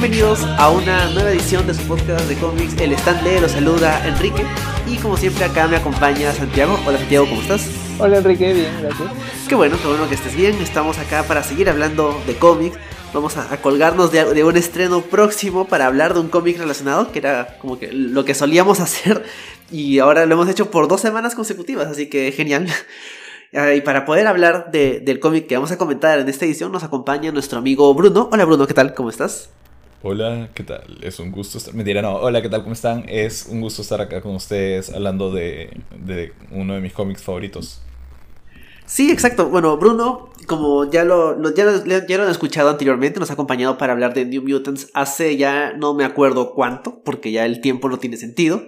Bienvenidos a una nueva edición de su podcast de cómics. El stand de los saluda Enrique. Y como siempre, acá me acompaña Santiago. Hola Santiago, ¿cómo estás? Hola Enrique, bien, gracias. Qué bueno, qué bueno que estés bien. Estamos acá para seguir hablando de cómics. Vamos a, colgarnos de, de, un estreno próximo para hablar de un cómic relacionado, que era como que lo que solíamos hacer. Y ahora lo hemos hecho por dos semanas consecutivas, así que genial. Ah, y para poder hablar de, del cómic que vamos a comentar en esta edición, nos acompaña nuestro amigo Bruno. Hola Bruno, ¿qué tal? ¿Cómo estás? Hola, ¿qué tal? Es un gusto estar... Mentira, no. Hola, ¿qué tal? ¿Cómo están? Es un gusto estar acá con ustedes hablando de, de uno de mis cómics favoritos. Sí, exacto. Bueno, Bruno, como ya lo, ya, lo, ya lo han escuchado anteriormente, nos ha acompañado para hablar de New Mutants hace ya no me acuerdo cuánto, porque ya el tiempo no tiene sentido.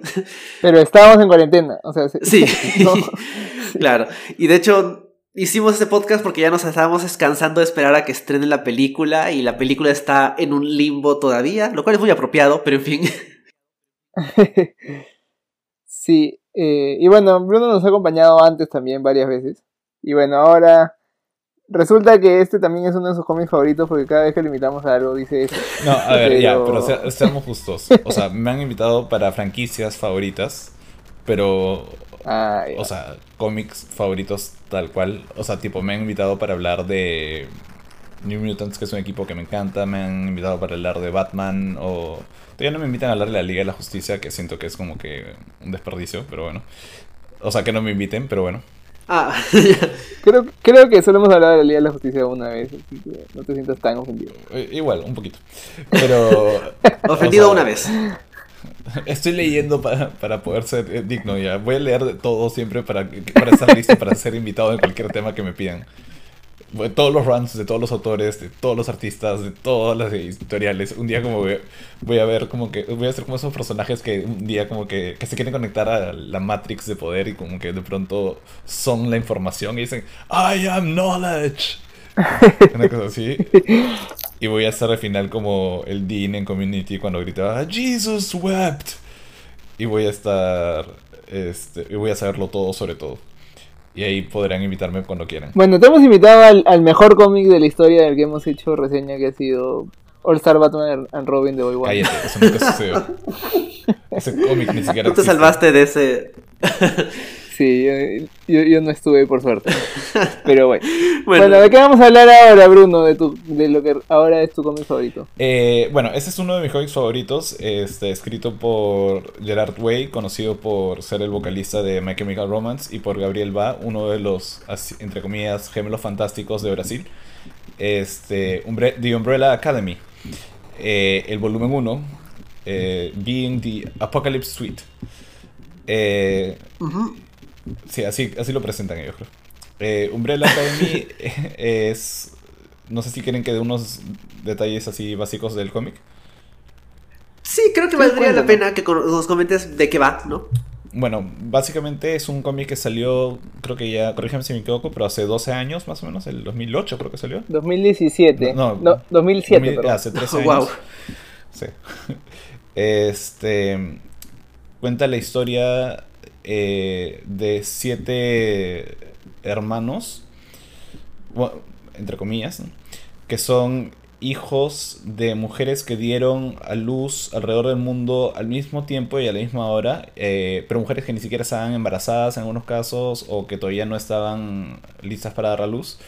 Pero estábamos en cuarentena, o sea, sí. claro. Y de hecho, hicimos este podcast porque ya nos estábamos descansando de esperar a que estrene la película y la película está en un limbo todavía, lo cual es muy apropiado, pero en fin. sí, eh, y bueno, Bruno nos ha acompañado antes también varias veces. Y bueno, ahora resulta que este también es uno de sus cómics favoritos porque cada vez que le invitamos a algo dice eso. No, a ver, ya, pero seamos justos. O sea, me han invitado para franquicias favoritas, pero Ah, o sea, cómics favoritos tal cual. O sea, tipo, me han invitado para hablar de New Mutants, que es un equipo que me encanta. Me han invitado para hablar de Batman. O todavía no me invitan a hablar de la Liga de la Justicia, que siento que es como que un desperdicio, pero bueno. O sea, que no me inviten, pero bueno. Ah, creo, creo que solo hemos hablado de la Liga de la Justicia una vez, así que no te sientas tan ofendido. Eh, igual, un poquito. Pero. Ofendido una vez. Estoy leyendo para, para, poder ser eh, digno ya. Voy a leer de todo siempre para, para estar listo para ser invitado en cualquier tema que me pidan. Todos los runs de todos los autores, de todos los artistas, de todas las editoriales. Un día como voy, a ver como que voy a ser como esos personajes que un día como que, que se quieren conectar a la Matrix de poder y como que de pronto son la información y dicen I am knowledge. Una cosa así. Y voy a estar al final como el Dean en Community cuando gritaba Jesus wept. Y voy a estar. Este, y voy a saberlo todo sobre todo. Y ahí podrán invitarme cuando quieran. Bueno, te hemos invitado al, mejor cómic de la historia del que hemos hecho reseña, que ha sido All Star Batman and Robin de Boy One. Cállate, eso nunca sucedió. ese cómic ni siquiera. Tú te salvaste de ese. Sí, yo, no estuve por suerte. Pero bueno. bueno. ¿de qué vamos a hablar ahora, Bruno? De, tu, de lo que ahora es tu cómic favorito. Eh, bueno, este es uno de mis cómics favoritos, este, escrito por Gerard Way, conocido por ser el vocalista de My Chemical Romance, y por Gabriel Ba, uno de los, entre comillas, gemelos fantásticos de Brasil. Este, The Umbrella Academy. Eh, el volumen 1, eh, Being the Apocalypse Suite. Eh, Sí, así, así lo presentan ellos, Eh, Umbrella Academy es. No sé si quieren que dé unos detalles así básicos del cómic. Sí, creo que valdría la pena que nos comentes de qué va, ¿no? Bueno, básicamente es un cómic que salió, creo que ya, corrígeme si me equivoco, pero hace 12 años más o menos, el 2008 creo que salió. 2017. No, 2007. hace 13 años. Wow. Sí. Este. Cuenta la historia de siete hermanos, entre comillas, que son hijos de mujeres que dieron a luz alrededor del mundo al mismo tiempo y a la misma hora, eh, pero mujeres que ni siquiera estaban embarazadas en algunos casos o que todavía no estaban listas para dar a luz.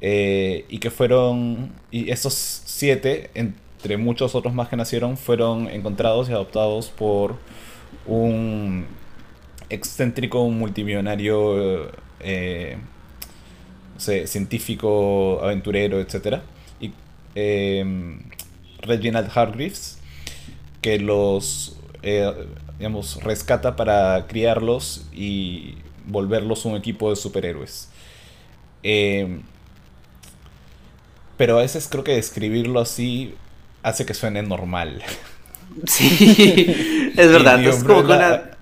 Eh, y que fueron, y esos siete, entre muchos otros más que nacieron, fueron encontrados y adoptados por un excéntrico, multimillonario, eh, científico, aventurero, etc. Y em, Reginald Hargreaves, que los, eh, digamos, rescata para criarlos y volverlos un equipo de superhéroes. Em, pero a veces creo que describirlo así hace que suene normal. Sí, es verdad. Es como una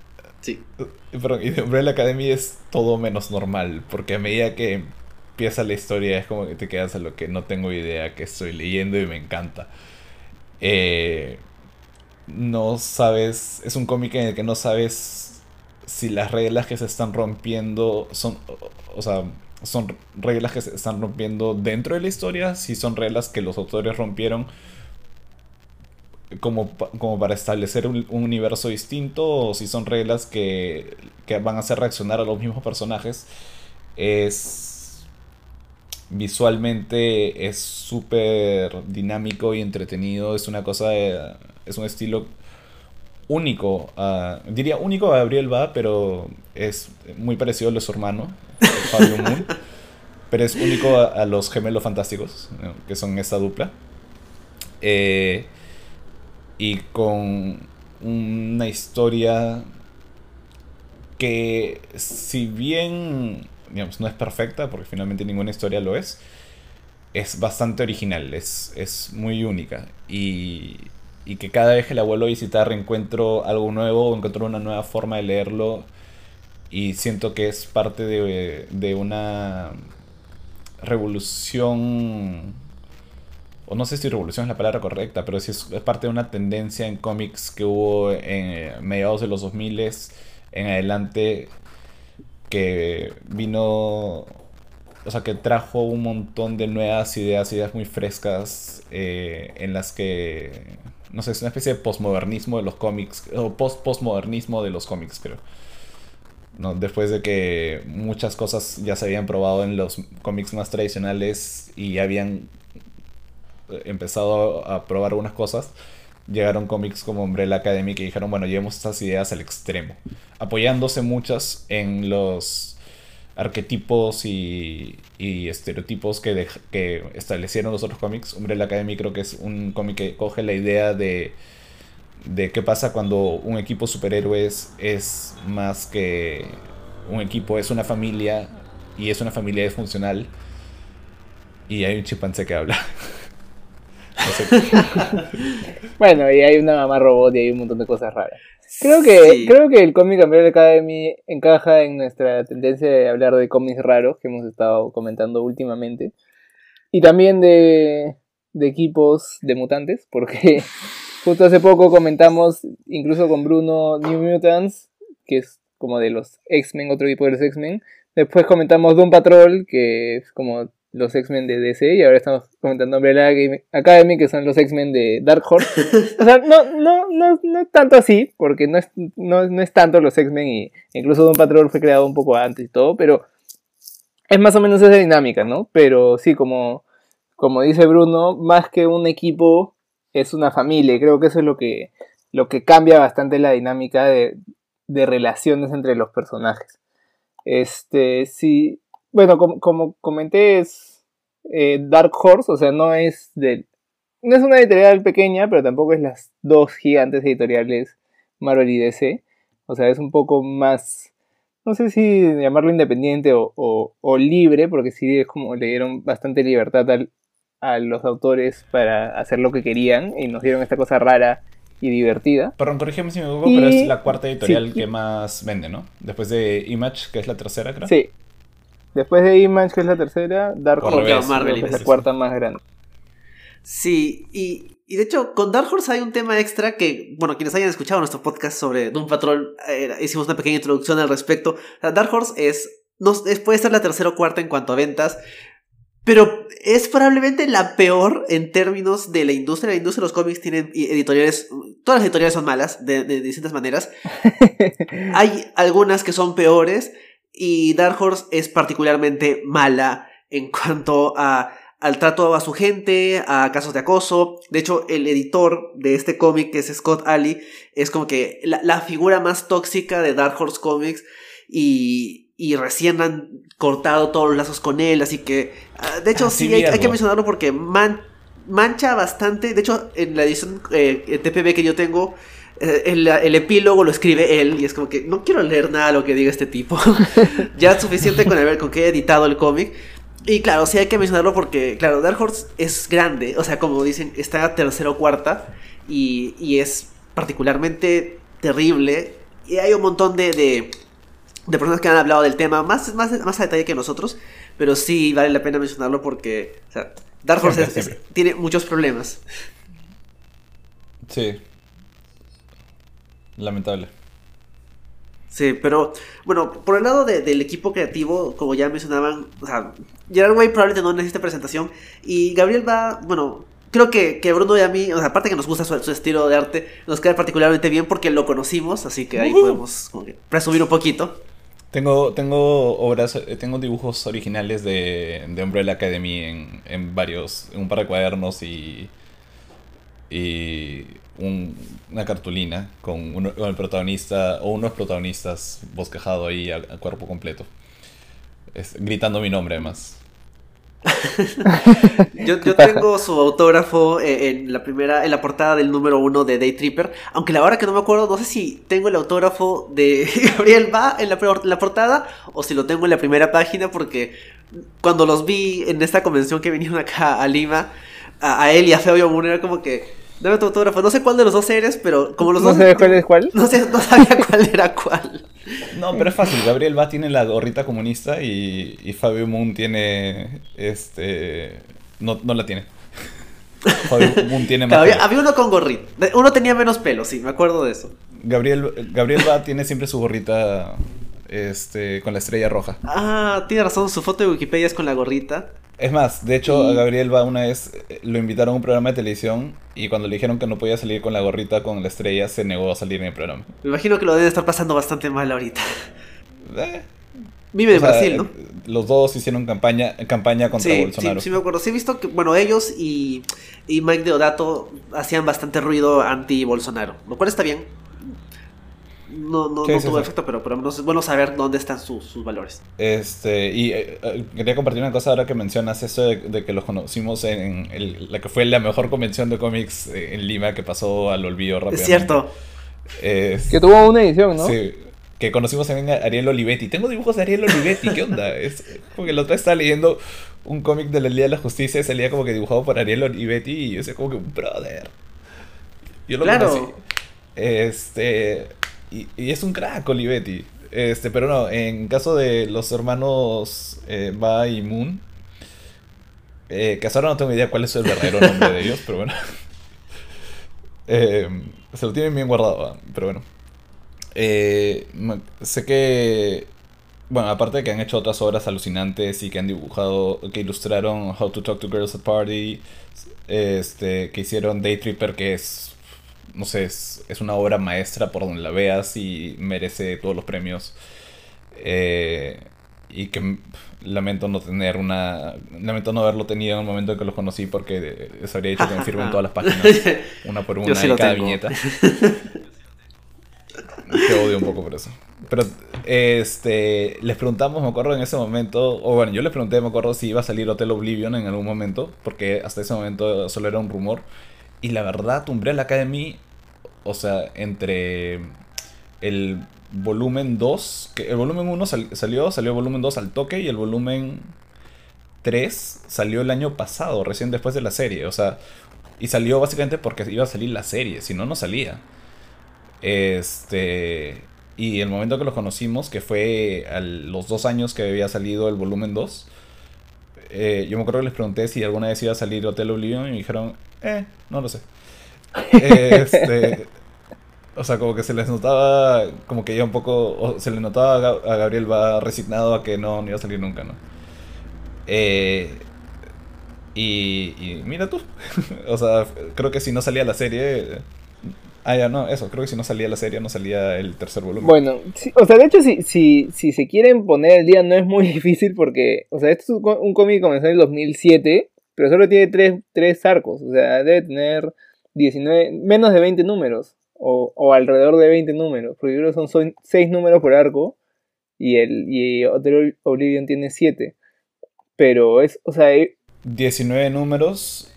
Sí. Perdón, y de Umbrella Academy es todo menos normal, porque a medida que empieza la historia es como que te quedas a lo que no tengo idea que estoy leyendo y me encanta. Eh, no sabes, es un cómic en el que no sabes si las reglas que se están rompiendo son, o sea, son reglas que se están rompiendo dentro de la historia, si son reglas que los autores rompieron como, como para establecer un, universo distinto o si son reglas que, que van a hacer reaccionar a los mismos personajes. Es visualmente es súper dinámico y entretenido. Es una cosa, es un estilo único, diría único a Gabriel Va, pero es muy parecido a los hermanos, Fabio Moon, pero es único a, los gemelos fantásticos, que son esta dupla. Eh, y con una historia que si bien digamos, no es perfecta, porque finalmente ninguna historia lo es, es bastante original, es, es muy única. Y, y que cada vez que la vuelvo a visitar encuentro algo nuevo, encuentro una nueva forma de leerlo y siento que es parte de, de una revolución, o no sé si revolución es la palabra correcta, pero sí es, parte de una tendencia en cómics que hubo en mediados de los 2000 en adelante que vino, o sea, que trajo un montón de nuevas ideas, ideas muy frescas eh, en las que no sé, es una especie de postmodernismo de los cómics, o post-postmodernismo de los cómics, creo. ¿no? Después de que muchas cosas ya se habían probado en los cómics más tradicionales y habían eh, empezado a probar algunas cosas, llegaron cómics como Umbrella Academy que dijeron, bueno, llevemos estas ideas al extremo, apoyándose muchas en los arquetipos y, estereotipos que, que establecieron los otros cómics. Umbrella Academy creo que es un cómic que coge la idea de, de qué pasa cuando un equipo superhéroes es más que un equipo, es una familia y es una familia disfuncional y hay un chimpancé que habla. bueno, y hay una mamá robot y hay un montón de cosas raras. Creo que, creo que el cómic Umbrella Academy encaja en nuestra tendencia de hablar de cómics raros que hemos estado comentando últimamente. Y también de, de equipos de mutantes, porque justo hace poco comentamos, incluso con Bruno, New Mutants, que es como de los X-Men, otro equipo de los X-Men. Después comentamos Doom Patrol, que es como los X-Men de DC y ahora estamos comentando Umbrella Academy que son los X-Men de Dark Horse. o sea, no, no, no, no tanto así, porque no es, no, es tanto los X-Men y incluso Don Patrol fue creado un poco antes y todo, pero es más o menos esa dinámica, ¿no? Pero sí, como, como dice Bruno, más que un equipo es una familia y creo que eso es lo que, lo que cambia bastante la dinámica de, de relaciones entre los personajes. Este, sí, bueno, como, como comenté, es eh, Dark Horse, o sea, no es de. No es una editorial pequeña, pero tampoco es las dos gigantes editoriales Marvel y DC. O sea, es un poco más. No sé si llamarlo independiente o, libre, porque sí es como le dieron bastante libertad a los autores para hacer lo que querían y nos dieron esta cosa rara y divertida. Perdón, corrígeme si me equivoco, pero es la cuarta editorial que más vende, ¿no? Después de Image, que es la tercera, creo. Sí, Después de Image, que es la tercera, Dark Horse es la cuarta más grande. Sí, y, y, de hecho, con Dark Horse hay un tema extra que, bueno, quienes hayan escuchado nuestro podcast sobre Doom Patrol, eh, hicimos una pequeña introducción al respecto. Dark Horse es, no, puede ser la tercera o cuarta en cuanto a ventas, pero es probablemente la peor en términos de la industria. La industria de los cómics tienen editoriales, todas las editoriales son malas, de, de distintas maneras. hay algunas que son peores. Y Dark Horse es particularmente mala en cuanto a, al trato a su gente, a casos de acoso. De hecho, el editor de este cómic, que es Scott Alley, es como que la, figura más tóxica de Dark Horse Comics. Y, y recién han cortado todos los lazos con él. Así que, ah, de hecho, sí, hay, que mencionarlo porque mancha bastante. De hecho, en la edición eh, TPB que yo tengo, eh, el, epílogo lo escribe él y es como que no quiero leer nada de lo que diga este tipo. ya es suficiente con, ver con que he editado el cómic. Y claro, sí hay que mencionarlo porque, claro, Dark Horse es grande, o sea, como dicen, está tercera o cuarta y, y, es particularmente terrible. Y hay un montón de, de, personas que han hablado del tema más, más, más a detalle que nosotros, pero sí vale la pena mencionarlo porque, o sea, Dark Horse tiene muchos problemas. Sí, Lamentable. Sí, pero bueno, por el lado del equipo creativo, como ya mencionaban, o sea, Gerard Way probablemente no necesita presentación y Gabriel va, bueno, creo que, que Bruno y a mí, o sea, aparte que nos gusta su, estilo de arte, nos queda particularmente bien porque lo conocimos, así que ahí podemos presumir un poquito. Tengo, tengo obras, eh, tengo dibujos originales de, de Umbrella Academy en, en varios, en un par de cuadernos y, y una cartulina con, el protagonista o unos protagonistas bosquejado ahí a, cuerpo completo, gritando mi nombre además. yo, tengo su autógrafo eh, en la primera, en la portada del número uno de Day Tripper. Aunque la hora que no me acuerdo, no sé si tengo el autógrafo de Gabriel Va en la, portada o si lo tengo en la primera página, porque cuando los vi en esta convención que vinieron acá a Lima, a, él y a Fabio Moon era como que Dame tu autógrafo. No sé cuál de los dos eres, pero como los dos. ¿No sabes cuál es cuál? No, sé, no sabía cuál era cuál. No, pero es fácil. Gabriel Va tiene la gorrita comunista y, y Fabio Moon tiene. Este. No, no la tiene. Fabio Moon tiene más. Había, había, uno con gorrita. Uno tenía menos pelo, sí, me acuerdo de eso. Gabriel, Gabriel Va tiene siempre su gorrita. Este, con la estrella roja. Ah, tiene razón, su foto de Wikipedia es con la gorrita. Es más, de hecho, a Gabriel va una vez, eh, lo invitaron a un programa de televisión y cuando le dijeron que no podía salir con la gorrita con la estrella, se negó a salir en el programa. Me imagino que lo debe estar pasando bastante mal ahorita. Eh. Vive en Brasil, ¿no? Los dos hicieron campaña, campaña contra Bolsonaro. Sí, sí, me acuerdo. Sí, he visto que, bueno, ellos y, y Mike Deodato hacían bastante ruido anti-Bolsonaro, lo cual está bien no, no, no tuvo efecto, pero, pero es bueno saber dónde están sus valores. Este, y eh, eh, quería compartir una cosa ahora que mencionas eso de, que los conocimos en la que fue la mejor convención de cómics eh, en Lima que pasó al olvido rápidamente. Es cierto. que tuvo una edición, ¿no? Sí. Que conocimos también a Ariel Olivetti. Tengo dibujos de Ariel Olivetti, ¿qué onda? Es porque el otro estaba leyendo un cómic de la Liga de la Justicia y salía como que dibujado por Ariel Olivetti y yo decía como que, brother. Yo lo claro. conocí. Este, y, es un crack Olivetti. Este, pero no, en caso de los hermanos eh, Ba y Moon, eh, que no tengo idea cuál es el verdadero nombre de ellos, pero bueno. Eh, se lo tienen bien guardado, pero bueno. Eh, sé que, bueno, aparte de que han hecho otras obras alucinantes y que han dibujado, que ilustraron How to Talk to Girls at Party, este, que hicieron Day Tripper, que es no sé, es, una obra maestra por donde la veas y merece todos los premios. Eh, y que lamento no tener una. Lamento no haberlo tenido en el momento en que los conocí porque les habría dicho que me firmen todas las páginas, una por una, y cada viñeta. Te odio un poco por eso. Pero este les preguntamos, me acuerdo en ese momento, o bueno, yo les pregunté, me acuerdo si iba a salir Hotel Oblivion en algún momento, porque hasta ese momento solo era un rumor. Y la verdad, Umbrella Academy, o sea, entre el volumen 2, que el volumen 1 salió, salió el volumen 2 al toque y el volumen 3 salió el año pasado, recién después de la serie, o sea, y salió básicamente porque iba a salir la serie, si no, no salía. Este, y el momento que los conocimos, que fue a los dos años que había salido el volumen 2, eh, yo me acuerdo que les pregunté si alguna vez iba a salir Hotel Oblivion y me dijeron, eh, no lo sé. Este, o sea, como que se les notaba, como que ya un poco, se le notaba a Gabriel va resignado a que no, no iba a salir nunca, ¿no? Eh, y, y, mira tú, o sea, creo que si no salía la serie, Ah, ya, no, eso, creo que si no salía la serie no salía el tercer volumen. Bueno, o sea, de hecho, si, si, si se quieren poner el día no es muy difícil porque, o sea, este es un, un cómic que comenzó en el 2007 pero solo tiene tres, tres arcos, o sea, debe tener 19, menos de 20 números, o, o alrededor de 20 números, porque creo que son, son 6 números por arco, y el y Hotel Oblivion tiene 7. Pero es, o sea... 19 números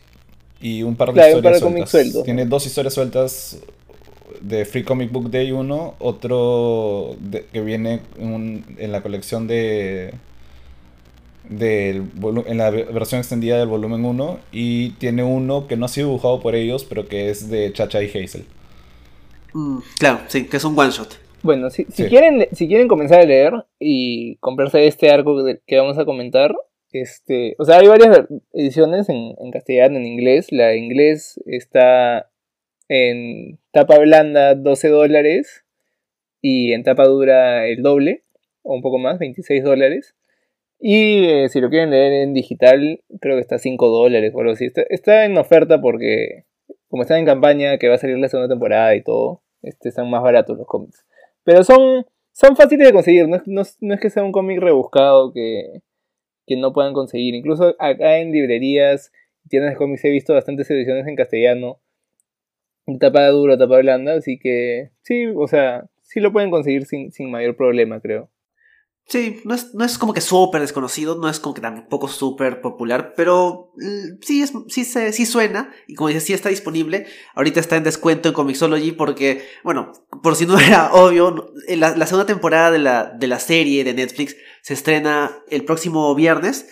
y un par de historias sueltas. Tiene dos historias sueltas de Free Comic Book Day 1, otro que viene en, en la colección de del en la versión extendida del volumen 1 y tiene uno que no ha sido dibujado por ellos, pero que es de Chacha y Hazel. Mm, claro, sí, que es un one shot. Bueno, si, si quieren, si quieren comenzar a leer y comprarse este arco que vamos a comentar, este, o sea, hay varias ediciones en, en castellano, en inglés. La de inglés está en tapa blanda 12 dólares y en tapa dura el doble, o un poco más, 26 dólares. Y eh, si lo quieren leer en digital, creo que está a 5 dólares o algo así. Está, en oferta porque, como está en campaña que va a salir la segunda temporada y todo, este, están más baratos los cómics. Pero son, son fáciles de conseguir, no, no, no es que sea un cómic rebuscado que, que no puedan conseguir. Incluso acá en librerías, tiendas de cómics he visto bastantes ediciones en castellano. Tapa dura, tapa blanda, así que sí, o sea, sí lo pueden conseguir sin, sin mayor problema, creo. Sí, no es, no es como que súper desconocido, no es como que tampoco súper popular, pero mm, sí, es, sí, se, sí suena, y como dices, sí está disponible. Ahorita está en descuento en Comixology porque, bueno, por si no era obvio, la, la segunda temporada de la, de la serie de Netflix se estrena el próximo viernes.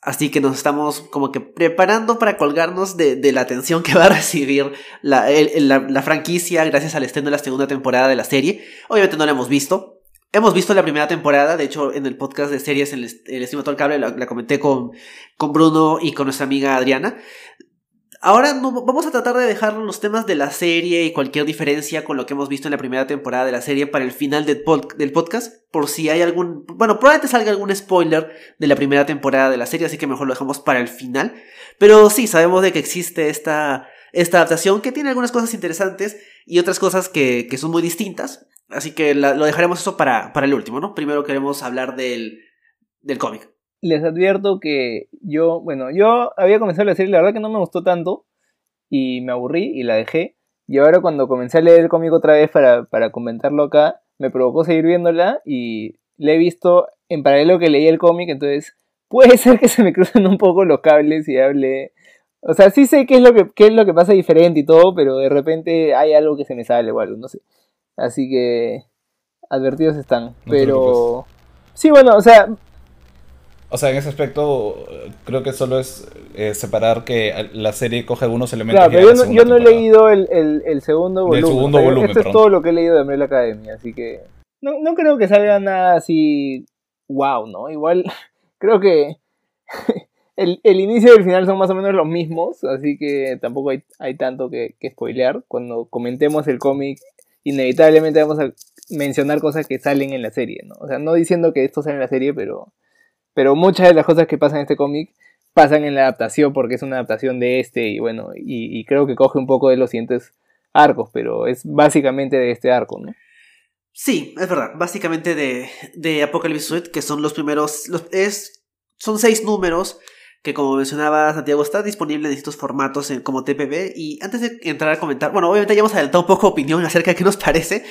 Así que nos estamos como que preparando para colgarnos de, de la atención que va a recibir la, la, la, franquicia gracias al estreno de la segunda temporada de la serie. Obviamente no la hemos visto, Hemos visto la primera temporada, de hecho en el podcast de series El, el Estimato al Cable la, comenté con, con Bruno y con nuestra amiga Adriana. Ahora no, vamos a tratar de dejar los temas de la serie y cualquier diferencia con lo que hemos visto en la primera temporada de la serie para el final del, del podcast, por si hay algún, bueno, probablemente salga algún spoiler de la primera temporada de la serie, así que mejor lo dejamos para el final. Pero sí, sabemos de que existe esta, esta adaptación que tiene algunas cosas interesantes y otras cosas que, que son muy distintas. Así que lo dejaremos eso para, para el último, ¿no? Primero queremos hablar del, del cómic. Les advierto que yo, bueno, yo había comenzado la serie, la verdad que no me gustó tanto y me aburrí y la dejé. Y ahora cuando comencé a leer el cómic otra vez para, para comentarlo acá, me provocó seguir viéndola y la he visto en paralelo que leí el cómic, entonces puede ser que se me crucen un poco los cables y hable... O sea, sí sé qué es lo que, qué es lo que pasa diferente y todo, pero de repente hay algo que se me sale o algo, no sé. Así que advertidos están. pero sí, bueno, o sea... O sea, en ese aspecto creo que solo es eh, separar que la serie coge algunos elementos. Claro, pero yo no, he leído el, el, segundo volumen. El segundo volumen esto es todo lo que he leído de Umbrella Academy, así que no, no creo que salga nada así wow, ¿no? Igual creo que el, el, inicio y el final son más o menos los mismos, así que tampoco hay, hay tanto que, que spoilear. Cuando comentemos el cómic inevitablemente vamos a mencionar cosas que salen en la serie, ¿no? O sea, no diciendo que esto sale en la serie, pero, pero muchas de las cosas que pasan en este cómic pasan en la adaptación porque es una adaptación de este y bueno, y, creo que coge un poco de los siguientes arcos, pero es básicamente de este arco, ¿no? Sí, es verdad, básicamente de, de Apocalypse Suite, que son los primeros, es, son seis números que como mencionaba Santiago está disponible en distintos formatos como TPB y antes de entrar a comentar, bueno, obviamente ya hemos adelantado un poco opinión acerca de qué nos parece,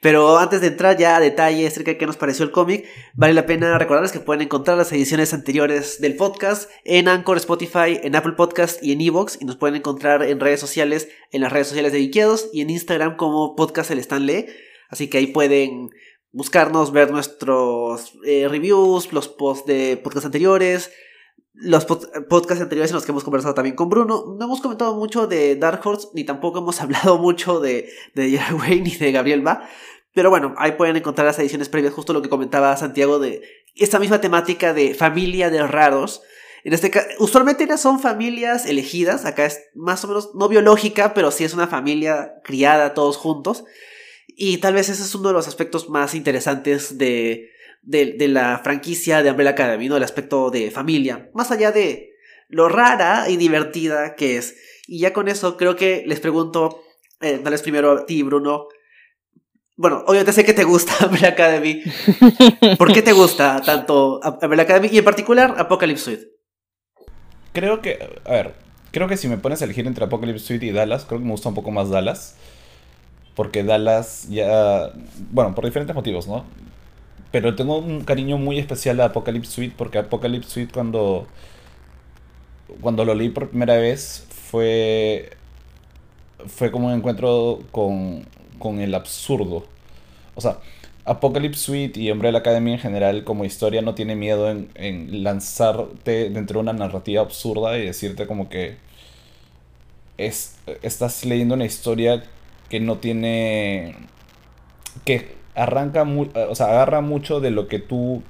pero antes de entrar ya a detalle acerca de qué nos pareció el cómic, vale la pena recordarles que pueden encontrar las ediciones anteriores del podcast en Anchor, Spotify, en Apple Podcast y en Evox y nos pueden encontrar en redes sociales, en las redes sociales de Viqueados y en Instagram como Podcast El Stanley, así que ahí pueden buscarnos, ver nuestros eh, reviews, los posts de podcast anteriores, los podcasts anteriores en los que hemos conversado también con Bruno, no hemos comentado mucho de Dark Horse, ni tampoco hemos hablado mucho de, de Yahweh ni de Gabriel Ba. Pero bueno, ahí pueden encontrar las ediciones previas, justo lo que comentaba Santiago de esta misma temática de familia de raros. En este caso, usualmente son familias elegidas, acá es más o menos no biológica, pero sí es una familia criada todos juntos. Y tal vez ese es uno de los aspectos más interesantes de, de, la franquicia de Umbrella Academy, ¿no? El aspecto de familia, más allá de lo rara y divertida que es. Y ya con eso creo que les pregunto, eh, primero a ti, Bruno. Bueno, obviamente sé que te gusta Umbrella Academy. ¿Por qué te gusta tanto Umbrella Academy y en particular Apocalypse Suite? Creo que, a ver, creo que si me pones a elegir entre Apocalypse Suite y Dallas, creo que me gusta un poco más Dallas. Porque Dallas ya, bueno, por diferentes motivos, ¿no? Pero tengo un cariño muy especial a Apocalypse Suite porque Apocalypse Suite cuando, cuando lo leí por primera vez fue, fue como un encuentro con, con el absurdo. O sea, Apocalypse Suite y Umbrella Academy en general como historia no tiene miedo en, en, lanzarte dentro de una narrativa absurda y decirte como que es, estás leyendo una historia que no tiene... que arranca, o sea, agarra mucho de lo que tú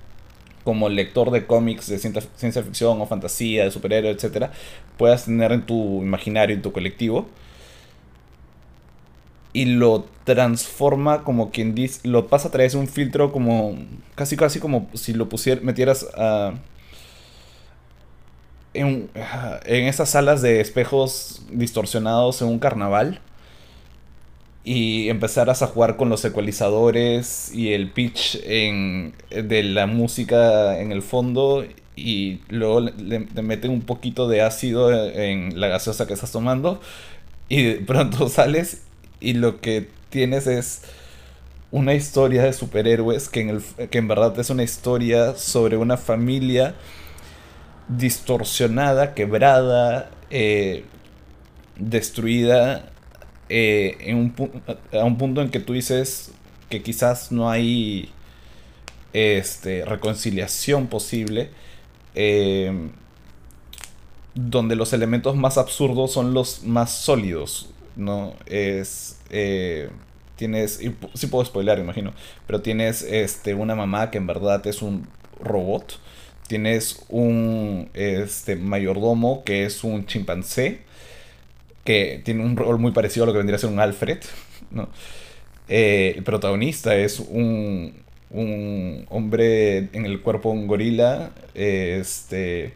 como lector de cómics de ciencia, ficción o fantasía, de superhéroes, etcétera, puedas tener en tu imaginario, en tu colectivo. y lo transforma como quien dice, lo pasa a través de un filtro como casi casi como si lo pusieras, metieras a... en, en esas salas de espejos distorsionados en un carnaval y empezaras a jugar con los ecualizadores y el pitch en, de la música en el fondo y luego le, meten un poquito de ácido en la gaseosa que estás tomando y de pronto sales y lo que tienes es una historia de superhéroes que en, el, que en verdad es una historia sobre una familia distorsionada, quebrada, eh, destruida, eh, en un, a un punto en que tú dices que quizás no hay este, reconciliación posible, eh, donde los elementos más absurdos son los más sólidos. ¿no? Es. Eh, tienes. Sí puedo spoiler, imagino. Pero tienes este, una mamá que en verdad es un robot. Tienes un este, mayordomo que es un chimpancé. Que tiene un rol muy parecido a lo que vendría a ser un Alfred. ¿no? Eh, el protagonista es un, un hombre en el cuerpo de un gorila. Este.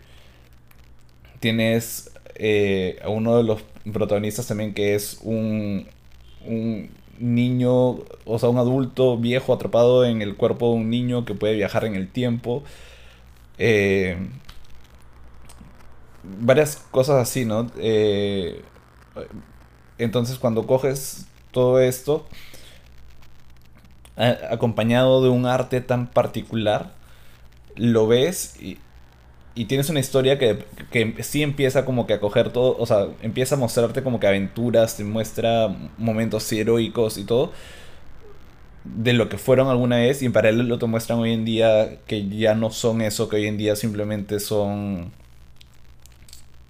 Tienes eh, a uno de los protagonistas también que es un, un niño, o sea, un adulto viejo atrapado en el cuerpo de un niño que puede viajar en el tiempo. Eh, varias cosas así, ¿no? Eh, entonces cuando coges todo esto, acompañado de un arte tan particular, lo ves y, y tienes una historia que, que, sí empieza como que a coger todo, o sea, empieza a mostrarte como que aventuras, te muestra momentos heroicos y todo de lo que fueron alguna vez y en paralelo te muestran hoy en día que ya no son eso, que hoy en día simplemente son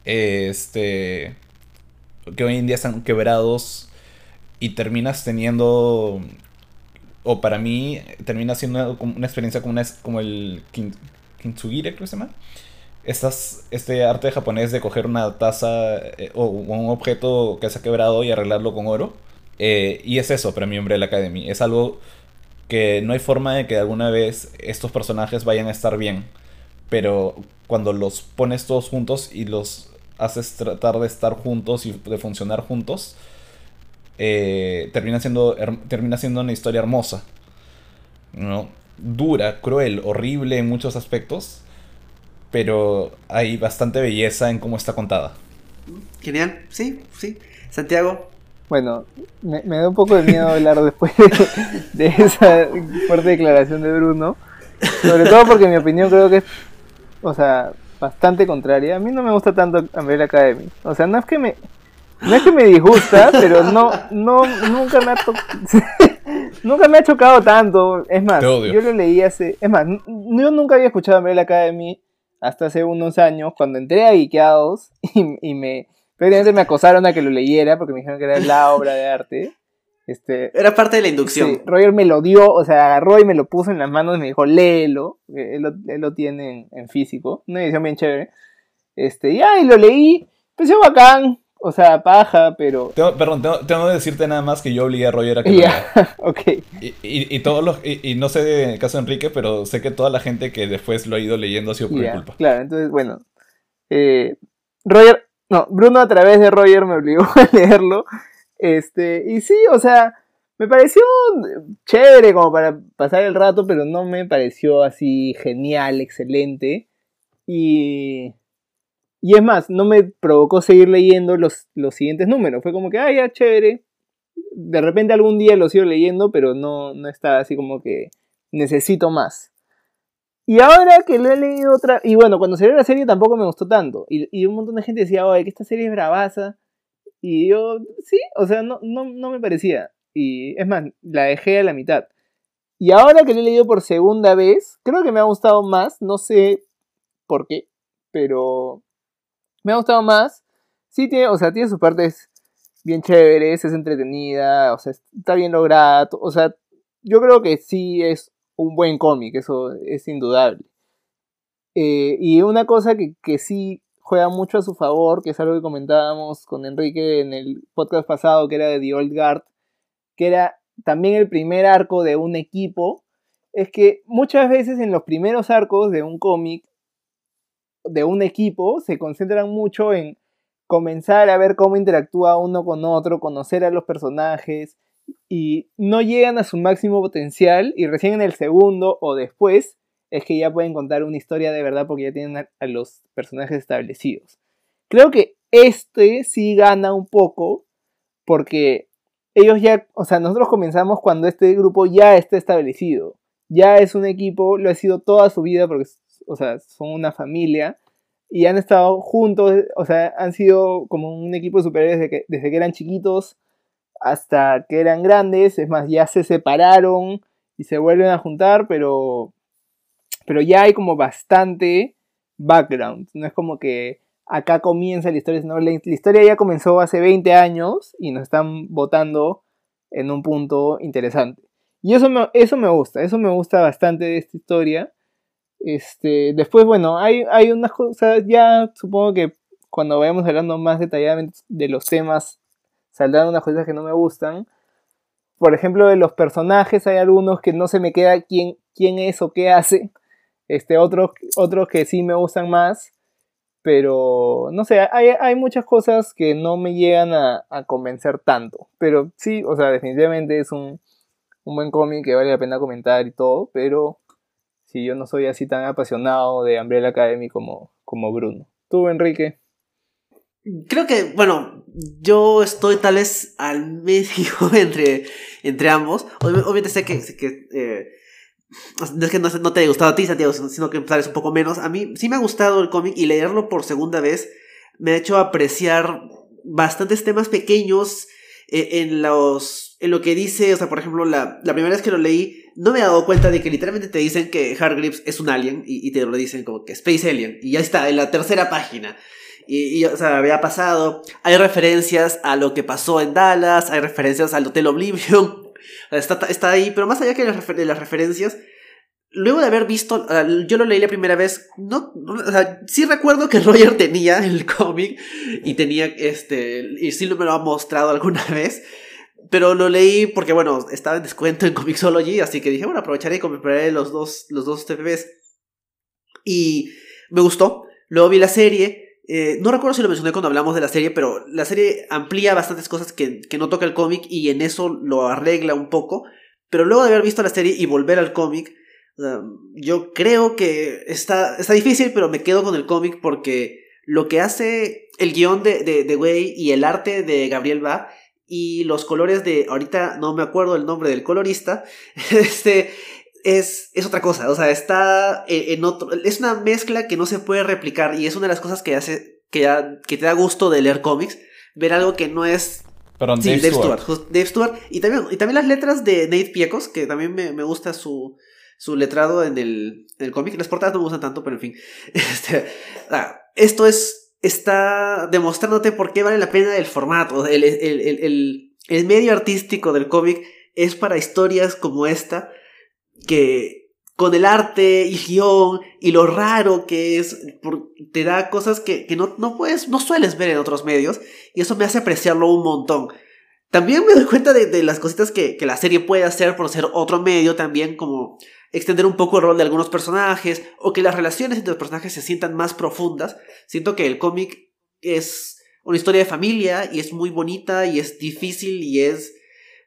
este que hoy en día están quebrados y terminas teniendo o para mí termina siendo una experiencia como, una, como el Kintsugi creo que se llama estas, este arte japonés de coger una taza eh, o un objeto que se ha quebrado y arreglarlo con oro. Eh, y es eso para mi Umbrella Academy. Es algo que no hay forma de que alguna vez estos personajes vayan a estar bien. Pero cuando los pones todos juntos y los haces tratar de estar juntos y de funcionar juntos, eh, termina, siendo, termina siendo una historia hermosa. ¿no? Dura, cruel, horrible en muchos aspectos pero hay bastante belleza en cómo está contada. Genial, sí, sí. Santiago. Bueno, me, da un poco de miedo hablar después de, esa fuerte declaración de Bruno. Sobre todo porque mi opinión creo que es, o sea, bastante contraria. A mí no me gusta tanto Umbrella Academy. O sea, no es que me, no es que me disgusta, pero no, no, nunca me ha nunca me ha chocado tanto. Es más, yo lo leí hace, es más, yo nunca había escuchado Umbrella Academy hasta hace unos años, cuando entré a Ikeados y, y me... Prácticamente me acosaron a que lo leyera porque me dijeron que era la obra de arte. Este, era parte de la inducción. Sí, Roger me lo dio, o sea, agarró y me lo puso en las manos y me dijo, léelo. Él lo, él lo tiene en, físico. Una edición bien chévere. Este, ya, y lo leí. Pareció bacán. O sea, paja, pero. perdón, tengo, que decirte nada más que yo obligué a Roger a que yeah. ok. Y, y, todos los. Y, no sé en el caso de Enrique, pero sé que toda la gente que después lo ha ido leyendo ha sido por mi culpa. Claro, entonces, bueno. Eh, Roger. No, Bruno a través de Roger me obligó a leerlo. Este. Y sí, o sea. Me pareció chévere como para pasar el rato, pero no me pareció así genial, excelente. Y y es más, no me provocó seguir leyendo los, los siguientes números. Fue como que, ah, ya, chévere. De repente algún día lo sigo leyendo, pero no, no está así como que necesito más. Y ahora que lo he leído otra... Y bueno, cuando salió la serie tampoco me gustó tanto. Y, un montón de gente decía, oye, que esta serie es bravaza. Y yo, sí, o sea, no, no, no me parecía. Y es más, la dejé a la mitad. Y ahora que lo he leído por segunda vez, creo que me ha gustado más. No sé por qué, pero me ha gustado más. Sí, tiene, o sea, tiene sus partes bien chéveres, es entretenida, o sea, está bien lograda. O sea, yo creo que sí es un buen cómic, eso es indudable. Eh, y una cosa que, que sí juega mucho a su favor, que es algo que comentábamos con Enrique en el podcast pasado, que era de The Old Guard, que era también el primer arco de un equipo, es que muchas veces en los primeros arcos de un cómic, de un equipo, se concentran mucho en comenzar a ver cómo interactúa uno con otro, conocer a los personajes, y no llegan a su máximo potencial y recién en el segundo o después es que ya pueden contar una historia de verdad porque ya tienen a, los personajes establecidos. Creo que este sí gana un poco porque ellos ya, o sea, nosotros comenzamos cuando este grupo ya está establecido. Ya es un equipo, lo ha sido toda su vida porque, o sea, son una familia y han estado juntos, o sea, han sido como un equipo de superhéroes desde que, desde que eran chiquitos hasta que eran grandes, es más, ya se separaron y se vuelven a juntar, pero, pero ya hay como bastante background, no es como que acá comienza la historia, sino la, historia ya comenzó hace 20 años y nos están votando en un punto interesante. Y eso me, eso me gusta, eso me gusta bastante de esta historia. Este, después, bueno, hay, hay unas cosas, ya supongo que cuando vayamos hablando más detalladamente de los temas saldrán unas cosas que no me gustan. Por ejemplo, de los personajes hay algunos que no se me queda quién, quién es o qué hace. Este, otros, que sí me gustan más. Pero, no sé, hay, muchas cosas que no me llegan a, convencer tanto. Pero sí, o sea, definitivamente es un, un buen cómic que vale la pena comentar y todo. Pero sí, yo no soy así tan apasionado de Umbrella Academy como, como Bruno. ¿Tú, Enrique? Creo que, bueno, yo estoy tal vez al medio entre, entre ambos. Obviamente sé que, que eh, no es que no, te haya gustado a ti, Santiago, sino que sabes un poco menos. A mí sí me ha gustado el cómic y leerlo por segunda vez me ha hecho apreciar bastantes temas pequeños eh, en los en lo que dice, o sea, por ejemplo, la, la, primera vez que lo leí, no me he dado cuenta de que literalmente te dicen que Hargreaves es un alien y, y te lo dicen como que Space Alien. Y ya está, en la tercera página. Y, o sea, había pasado. Hay referencias a lo que pasó en Dallas, hay referencias al Hotel Oblivion. Está, está ahí, pero más allá que las, de las referencias, luego de haber visto, yo lo leí la primera vez, no, o sea, sí recuerdo que Roger tenía el cómic y tenía este, y sí me lo ha mostrado alguna vez, pero lo leí porque, bueno, estaba en descuento en Comixology, así que dije, bueno, aprovecharé y compraré los dos, los dos TPBs. Y me gustó, luego vi la serie, eh, no recuerdo si lo mencioné cuando hablamos de la serie, pero la serie amplía bastantes cosas que, no toca el cómic y en eso lo arregla un poco. Pero luego de haber visto la serie y volver al cómic, yo creo que está, está difícil, pero me quedo con el cómic porque lo que hace el guion de, de, de Way y el arte de Gabriel Va y los colores de, ahorita no me acuerdo el nombre del colorista, este, es, es otra cosa, o sea, está en otro, es una mezcla que no se puede replicar y es una de las cosas que hace, que, que te da gusto de leer cómics, ver algo que no es... Perdón, Dave, Stewart. Dave Stewart. Y también, y también las letras de Nate Piecos, que también me, me gusta su, su letrado en el, en el cómic. Las portadas no me gustan tanto, pero en fin. Este, ah, esto es, está demostrándote por qué vale la pena el formato, el, el, el, el medio artístico del cómic es para historias como esta que con el arte y guion y lo raro que es, te da cosas que, no, no, puedes, no sueles ver en otros medios y eso me hace apreciarlo un montón. También me doy cuenta de, las cositas que, que, la serie puede hacer por ser otro medio también, como extender un poco el rol de algunos personajes o que las relaciones entre los personajes se sientan más profundas. Siento que el cómic es una historia de familia y es muy bonita y es difícil y es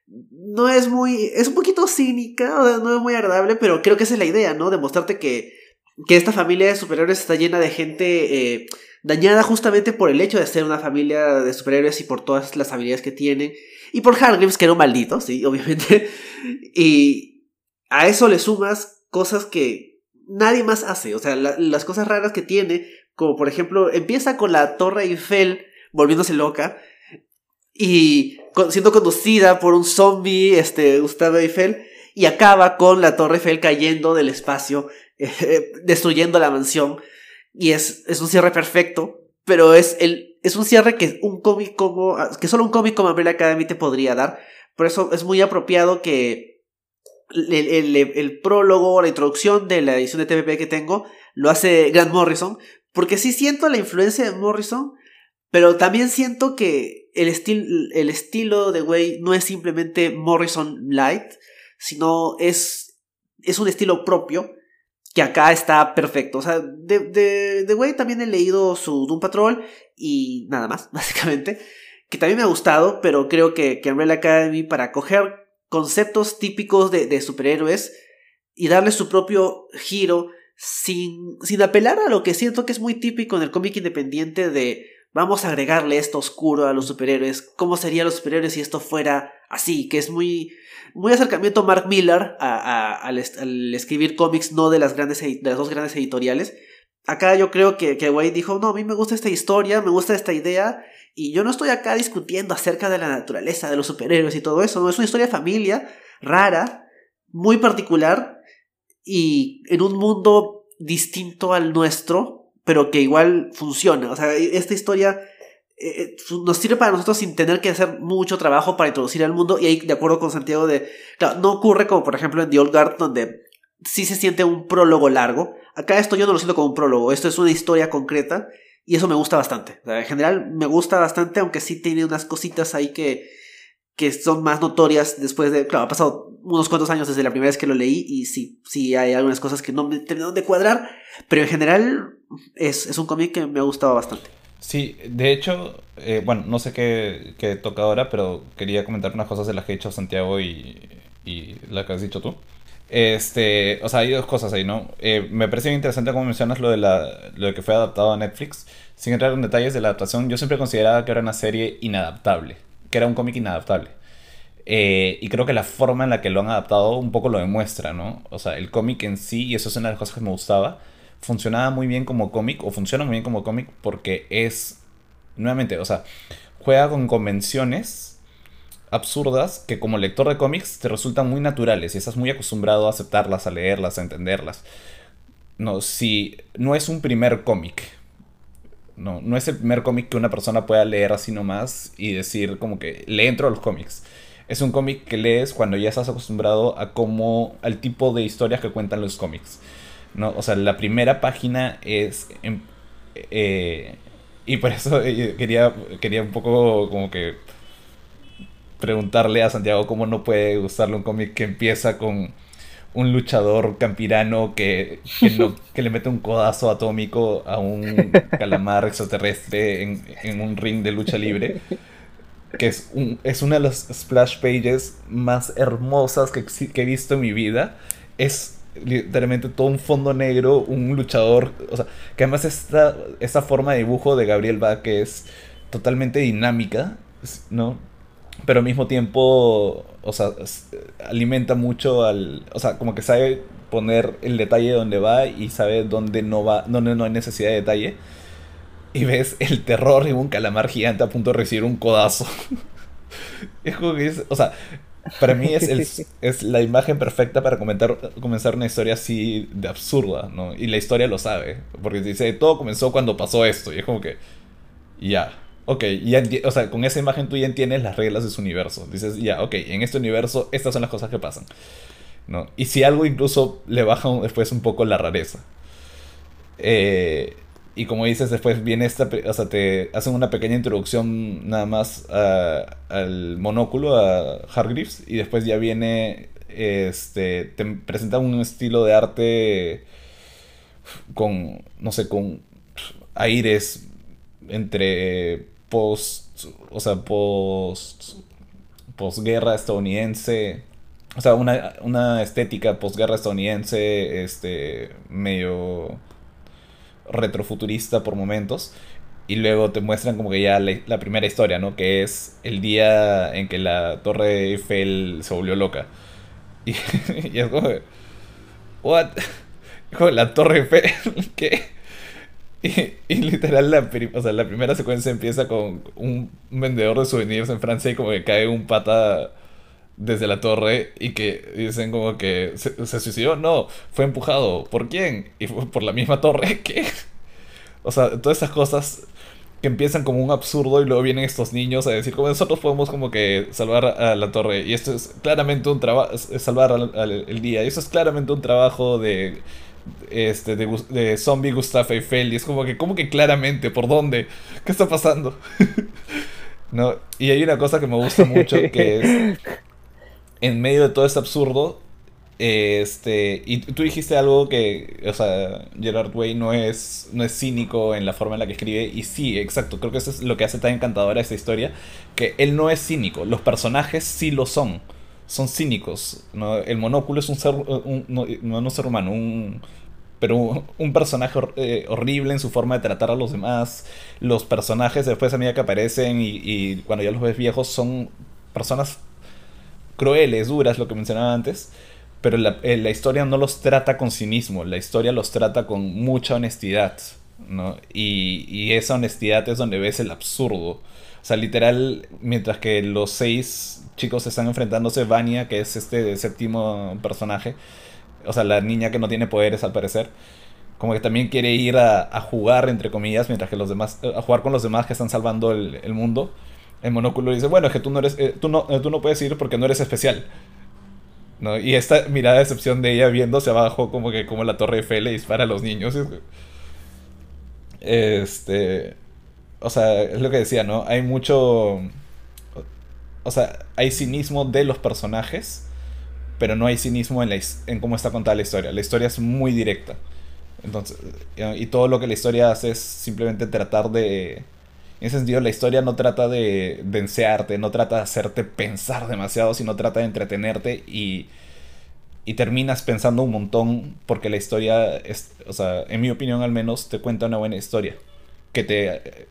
no es muy, es un poquito cínica, no es muy agradable, pero creo que esa es la idea, ¿no? Demostrarte que, que esta familia de superhéroes está llena de gente eh, dañada justamente por el hecho de ser una familia de superhéroes y por todas las habilidades que tienen. Y por Hargreaves, que era un maldito, sí, obviamente. Y a eso le sumas cosas que nadie más hace. O sea, las cosas raras que tiene, como por ejemplo, empieza con la Torre Eiffel volviéndose loca y siendo conducida por un zombie, este, Gustavo Eiffel, y acaba con la Torre Eiffel cayendo del espacio, eh, destruyendo la mansión. Y es, un cierre perfecto, pero es, el, es un cierre que un cómic como, que solo un cómic como Umbrella Academy te podría dar. Por eso es muy apropiado que el, el, el, prólogo, la introducción de la edición de TVP que tengo, lo hace Grant Morrison, porque sí siento la influencia de Morrison, Pero también siento que el, el estilo de Way no es simplemente Morrison Light, sino es, es un estilo propio que acá está perfecto. O sea, de, de, de Way también he leído su Doom Patrol y nada más, básicamente. Que también me ha gustado, pero creo que, que Umbrella Academy, para coger conceptos típicos de, de superhéroes y darle su propio giro, sin, sin apelar a lo que siento que es muy típico en el cómic independiente de vamos a agregarle esto oscuro a los superhéroes, cómo serían los superhéroes si esto fuera así, que es muy, muy acercamiento Mark Miller al, escribir cómics no de las, grandes, de las dos grandes editoriales. Acá yo creo que, que Wade dijo, no, a mí me gusta esta historia, me gusta esta idea, y yo no estoy acá discutiendo acerca de la naturaleza de los superhéroes y todo eso, es una historia familia, rara, muy particular, y en un mundo distinto al nuestro, pero que igual funciona. O sea, esta historia eh, eh, nos sirve para nosotros sin tener que hacer mucho trabajo para introducir al mundo. Y ahí, de acuerdo con Santiago, de. Claro, no ocurre como por ejemplo en The Old Guard, donde sí se siente un prólogo largo. Acá esto yo no lo siento como un prólogo, esto es una historia concreta. Y eso me gusta bastante. En general me gusta bastante, aunque sí tiene unas cositas ahí que, que son más notorias después de. Claro, ha pasado unos cuantos años desde la primera vez que lo leí y sí, sí hay algunas cosas que no me terminaron de cuadrar, pero en general es, es un cómic que me ha gustado bastante. Sí, de hecho, eh, bueno, no sé qué, qué, toca ahora, pero quería comentar unas cosas de las que ha dicho Santiago y, y las que has dicho tú. Este, o sea, hay dos cosas ahí, ¿no? Eh, me parece bien interesante como mencionas lo de, la, lo de que fue adaptado a Netflix. Sin entrar en detalles de la adaptación, yo siempre consideraba que era una serie inadaptable, que era un cómic inadaptable. Eh, y creo que la forma en la que lo han adaptado un poco lo demuestra, ¿no? O sea, el cómic en sí, y eso es una de las cosas que me gustaba, funcionaba muy bien como cómic, o funciona muy bien como cómic porque es, nuevamente, o sea, juega con convenciones absurdas que como lector de cómics te resultan muy naturales y estás muy acostumbrado a aceptarlas, a leerlas, a entenderlas. No, si no es un primer cómic, no, no es el primer cómic que una persona pueda leer así nomás y decir como que le entro a los cómics es un cómic que lees cuando ya estás acostumbrado a cómo, al tipo de historias que cuentan los cómics. ¿No? O sea, la primera página es... Em, eh, y por eso eh, quería, quería un poco como que preguntarle a Santiago cómo no puede gustarle un cómic que empieza con un luchador campirano que, que, le mete un codazo atómico a un calamar extraterrestre en, en un ring de lucha libre que es, un, es una de las splash pages más hermosas que, que, he visto en mi vida. Es literalmente todo un fondo negro, un luchador, o sea, que además esta, esta forma de dibujo de Gabriel Bach que es totalmente dinámica, ¿no? Pero al mismo tiempo, o sea, alimenta mucho al, o sea, como que sabe poner el detalle donde va y sabe dónde no va, dónde no hay necesidad de detalle y ves el terror de un calamar gigante a punto de recibir un codazo. es como que es, o sea, para mí es, es la imagen perfecta para comentar, comenzar una historia así de absurda, ¿no? Y la historia lo sabe, porque dice, todo comenzó cuando pasó esto, y es como que, ya, ok, ya, o sea, con esa imagen tú ya entiendes las reglas de su universo. Dices, ya, ok, en este universo estas son las cosas que pasan, ¿no? Y si algo incluso le baja después un poco la rareza. Eh, y como dices, después viene esta, o sea, te hacen una pequeña introducción nada más al monóculo, a Hargreaves, y después ya viene, este, te presentan un estilo de arte con, no sé, con aires entre post, o sea, post, postguerra estadounidense, o sea, una, una estética postguerra estadounidense, este, medio retrofuturista por momentos. Y luego te muestran como que ya la, primera historia, ¿no? Que es el día en que la Torre Eiffel se volvió loca. Y, es como... ¿What? La Torre Eiffel, ¿qué? Y, literal, la, la primera secuencia empieza con un vendedor de souvenirs en Francia y como que cae un pata desde la torre y que dicen como que se, suicidó. No, fue empujado. ¿Por quién? Y fue por la misma torre. ¿Qué? O sea, todas esas cosas que empiezan como un absurdo y luego vienen estos niños a decir como nosotros podemos como que salvar a la torre y esto es claramente un trabajo salvar el día y eso es claramente un trabajo de este, de, de Zombie Gustave Eiffel. Y es como que, como que claramente, ¿por dónde? ¿Qué está pasando? ¿No? Y hay una cosa que me gusta mucho que es, en medio de todo este absurdo, este, y tú dijiste algo que, o sea, Gerard Way no es, no es cínico en la forma en la que escribe, y sí, exacto, creo que eso es lo que hace tan encantadora esta historia, que él no es cínico, los personajes sí lo son, son cínicos, el monóculo es un ser, un, no, no un ser humano, un, pero un, personaje eh, horrible en su forma de tratar a los demás, los personajes después a medida que aparecen y, y cuando ya los ves viejos son personas crueles, duras, lo que mencionaba antes, pero eh, la, historia no los trata con cinismo, la historia los trata con mucha honestidad, ¿no? Y, esa honestidad es donde ves el absurdo. O sea, literal, mientras que los seis chicos están enfrentándose, Vania, que es este séptimo personaje, o sea, la niña que no tiene poderes al parecer, como que también quiere ir a, jugar, entre comillas, mientras que los demás, a jugar con los demás que están salvando el, mundo. El monóculo dice, bueno, es que tú no eres, eh, tú no, tú no puedes ir porque no eres especial. ¿no? Y esta mirada de decepción de ella viéndose abajo como que como la torre Eiffel le dispara a los niños. Este... O sea, es lo que decía, ¿no? Hay mucho... O sea, hay cinismo de los personajes, pero no hay cinismo en, la, en cómo está contada la historia. La historia es muy directa. Entonces, y todo lo que la historia hace es simplemente tratar de en ese sentido, la historia no trata de, de no trata de hacerte pensar demasiado, sino trata de entretenerte y, y terminas pensando un montón porque la historia, es, o sea, en mi opinión al menos, te cuenta una buena historia que te,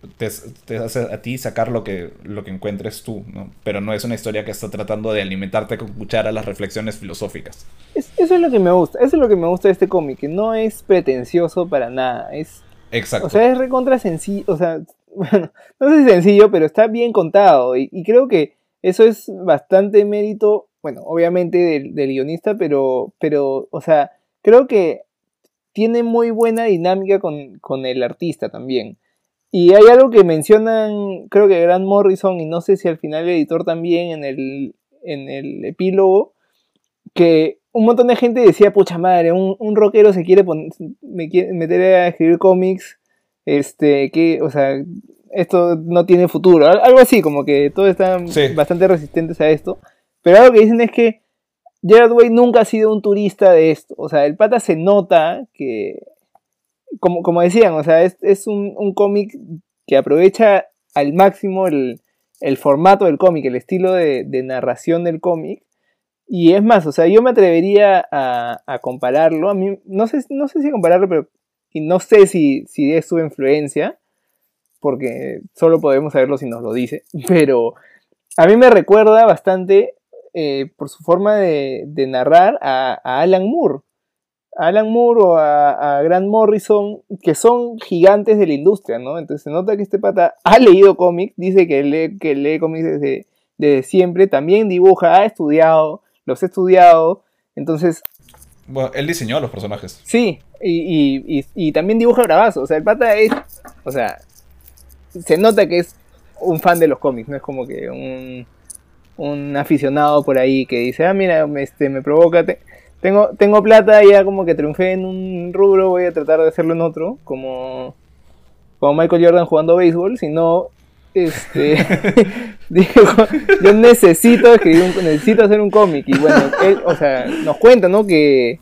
te, hace a ti sacar lo que, lo que encuentres tú, ¿no? Pero no es una historia que está tratando de alimentarte con cuchara las reflexiones filosóficas. eso es lo que me gusta, eso es lo que me gusta de este cómic, que no es pretencioso para nada, es... Exacto. O sea, es recontra sencillo, o sea, bueno, no sé si sencillo, pero está bien contado. Y, creo que eso es bastante mérito, bueno, obviamente del, guionista, pero, pero, o sea, creo que tiene muy buena dinámica con, el artista también. Y hay algo que mencionan, creo que Grant Morrison, y no sé si al final el editor también en el, en el epílogo, que un montón de gente decía, pucha madre, un, un rockero se quiere, me quiere meter a escribir cómics este, que, o sea, esto no tiene futuro, algo así, como que todos están bastante resistentes a esto, pero algo que dicen es que Gerard Way nunca ha sido un turista de esto, o sea, el pata se nota que, como, como decían, o sea, es, es un, un cómic que aprovecha al máximo el, el formato del cómic, el estilo de, de narración del cómic, y es más, o sea, yo me atrevería a, a, compararlo. A mí, no sé, no sé si compararlo, pero y no sé si, si es su influencia, porque solo podemos saberlo si nos lo dice, pero a mí me recuerda bastante eh, por su forma de, narrar a, Alan Moore. Alan Moore o a, Grant Morrison, que son gigantes de la industria, ¿no? Entonces se nota que este pata ha leído cómics, dice que lee, que lee cómics desde, desde siempre, también dibuja, ha estudiado, los ha estudiado, entonces bueno, él diseñó los personajes. Sí, y, también dibuja bravazo. O sea, el pata es. O sea, se nota que es un fan de los cómics, no es como que un, un aficionado por ahí que dice, ah, mira, este, me provoca. tengo, tengo plata, ya como que triunfé en un rubro, voy a tratar de hacerlo en otro, como, como Michael Jordan jugando béisbol, sino este dijo, yo necesito escribir un, necesito hacer un cómic y bueno o sea nos cuenta no que,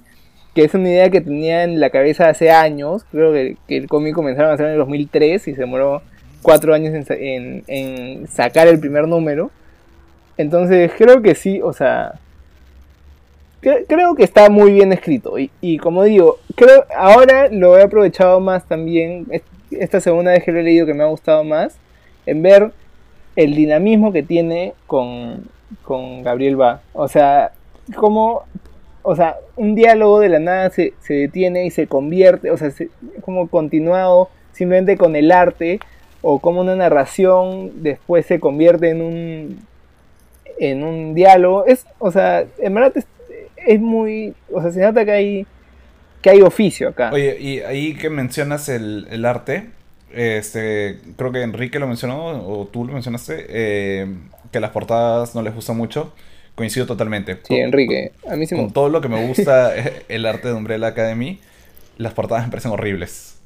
que, es una idea que tenía en la cabeza hace años creo que, el cómic comenzaron a hacer en el 2003 y se demoró cuatro años en, en, sacar el primer número. Entonces creo que sí o sea creo que está muy bien escrito. Y, y, como digo creo ahora lo he aprovechado más también esta segunda vez que lo he leído que me ha gustado más en ver el dinamismo que tiene con, con Gabriel Va. O sea, como, o sea, un diálogo de la nada se, detiene y se convierte, o sea, como continuado simplemente con el arte o como una narración después se convierte en un en un diálogo. Es, o sea, en verdad es, muy, o sea, se nota que hay que hay oficio acá. Oye, y ahí que mencionas el, el arte, este, creo que Enrique lo mencionó, o tú lo mencionaste, eh, que las portadas no les gusta mucho. Coincido totalmente. Sí, Enrique, a mí sí Con todo lo que me gusta el arte de Umbrella Academy, las portadas me parecen horribles.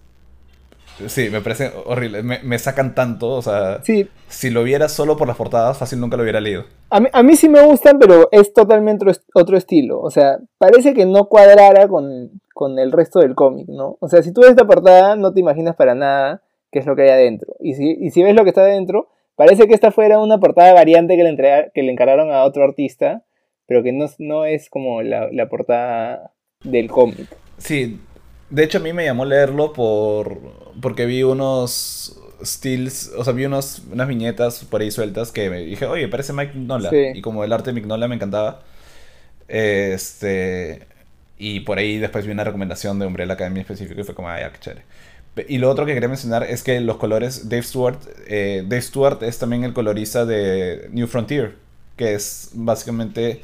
Sí, me parecen horribles. Me, sacan tanto, o sea, si lo viera solo por las portadas, fácil nunca lo hubiera leído. A mí, a mí sí me gustan, pero es totalmente otro estilo. O sea, parece que no cuadrara con, con el resto del cómic, ¿no? O sea, si tú ves esta portada, no te imaginas para nada qué es lo que hay adentro. Y si, y si ves lo que está adentro, parece que esta fuera una portada variante que le, que le encargaron a otro artista, pero que no, no es como la, la portada del cómic. Sí, de hecho, a mí me llamó leerlo por porque vi unos stills, o sea, vi unos, unas viñetas por ahí sueltas que me dije, oye, parece Mike Mignola. Y como el arte de Mignola me encantaba, este... Y por ahí después vi una recomendación de Umbrella Academy específico y fue como, ay, qué chévere. Y lo otro que quería mencionar es que los colores, Dave Stewart, eh, Dave Stewart es también el colorista de New Frontier, que es básicamente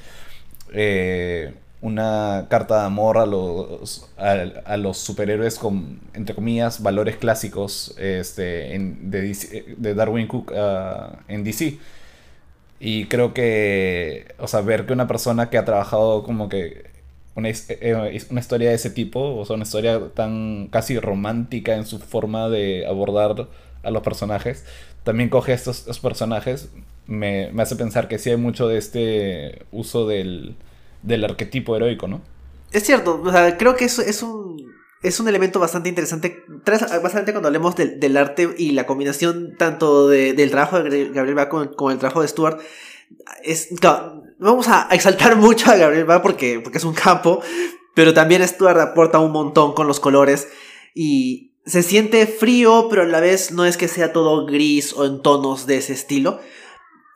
eh, una carta de amor a los, a, los superhéroes con, entre comillas, valores clásicos este, en, de, Darwin Cook ah, en DC. Y creo que, o sea, ver que una persona que ha trabajado como que una, eh, una historia de ese tipo, o sea, una historia tan casi romántica en su forma de abordar a los personajes, también coge estos, estos personajes, me, me hace pensar que sí hay mucho de este uso del del arquetipo heroico, ¿no? Es cierto, o sea, creo que eso es un, es un elemento bastante interesante, bastante cuando hablemos del, arte y la combinación tanto del trabajo de Gabriel Bá con, el trabajo de Stuart. Es, vamos a exaltar mucho a Gabriel Bá porque, porque es un campo, pero también Stuart aporta un montón con los colores y se siente frío, pero a la vez no es que sea todo gris o en tonos de ese estilo.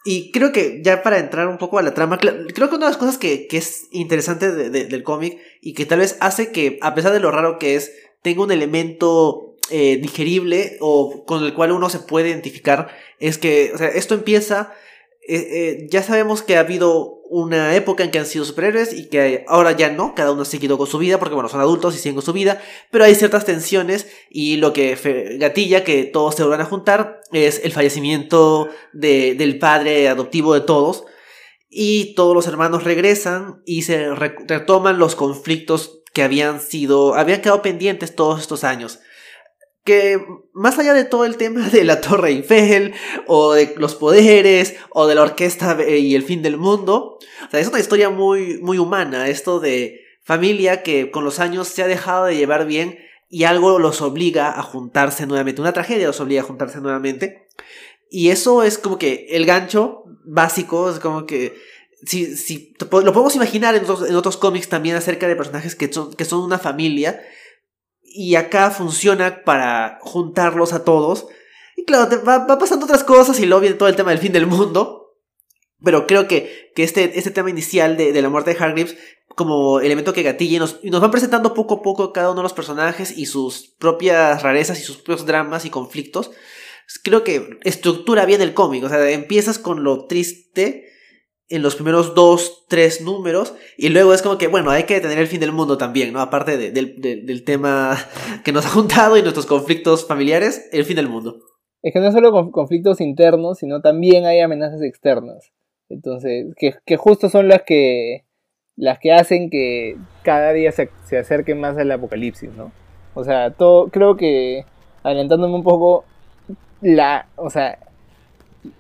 Y creo que ya para entrar un poco a la trama, creo que una de las cosas que, es interesante del cómic y que tal vez hace que, a pesar de lo raro que es, tenga un elemento eh, digerible o con el cual uno se puede identificar, es que esto empieza, eh, eh, ya sabemos que ha habido una época en que han sido superhéroes y que ahora ya no, cada uno ha seguido con su vida porque bueno, son adultos y siguen con su vida, pero hay ciertas tensiones y lo que gatilla que todos se van a juntar es el fallecimiento de, del padre adoptivo de todos y todos los hermanos regresan y se retoman los conflictos que habían sido, habían quedado pendientes todos estos años que más allá de todo el tema de la Torre Eiffel, o de los poderes, o de la orquesta y el fin del mundo, o sea, es una historia muy, muy humana, esto de familia que con los años se ha dejado de llevar bien y algo los obliga a juntarse nuevamente, una tragedia los obliga a juntarse nuevamente. Y eso es como que el gancho básico, es como que si, si lo podemos imaginar en otros, en otros cómics también acerca de personajes que son, que son una familia, y acá funciona para juntarlos a todos. Y claro, va, pasando otras cosas y luego viene todo el tema del fin del mundo. Pero creo que, que este, este tema inicial de, la muerte de Hargreaves, como elemento que gatille, nos, nos van presentando poco a poco cada uno de los personajes y sus propias rarezas y sus propios dramas y conflictos. Creo que estructura bien el cómic. O sea, empiezas con lo triste en los primeros dos, tres números, y luego es como que, bueno, hay que tener el fin del mundo también, ¿no? Aparte del tema que nos ha juntado y nuestros conflictos familiares, el fin del mundo. Es que no solo conflictos internos, sino también hay amenazas externas. Entonces, que, justo son las que, las que hacen que cada día se, se acerque más al apocalipsis, ¿no? O sea, todo, creo que, adelantándome un poco, la, o sea,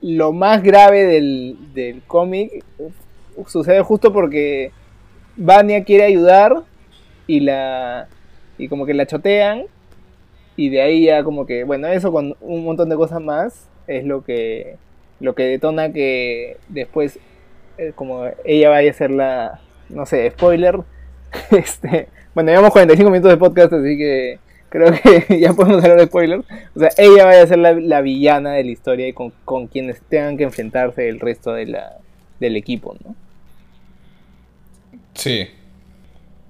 lo más grave del, del cómic sucede justo porque Vania quiere ayudar y la y como que la chotean y de ahí ya como que bueno eso con un montón de cosas más es lo que lo que detona que después eh, como ella vaya a ser la no sé spoiler este bueno llevamos 45 minutos de podcast así que creo que ya podemos hablar de spoilers. O sea, ella vaya a ser la, villana de la historia y con, quienes tengan que enfrentarse el resto de la, del equipo, ¿no? Sí.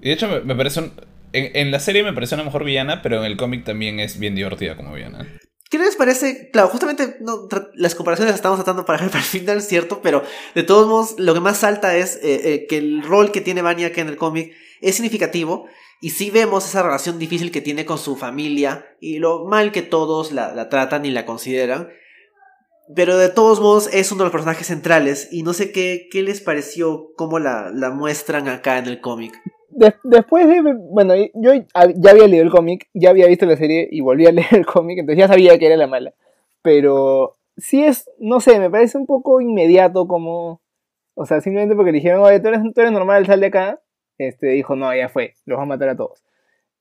Y de hecho me, parece en, la serie me parece una mejor villana, pero en el cómic también es bien divertida como villana. ¿Qué les parece? Claro, justamente las comparaciones las estamos tratando para, para el final, ¿cierto? Pero de todos modos, lo que más salta es eh, eh, que el rol que tiene Vanya que en el cómic es significativo y sí vemos esa relación difícil que tiene con su familia y lo mal que todos la, tratan y la consideran. Pero de todos modos es uno de los personajes centrales y no sé qué, qué les pareció cómo la, la muestran acá en el cómic. después de. Bueno, yo ya había leído el cómic, ya había visto la serie y volví a leer el cómic, entonces ya sabía que era la mala. Pero sí es, no sé, me parece un poco inmediato como. O sea, simplemente porque le dijeron, oye, tú eres, tú eres normal, sal de acá. Este, dijo, no, ya fue, los va a matar a todos.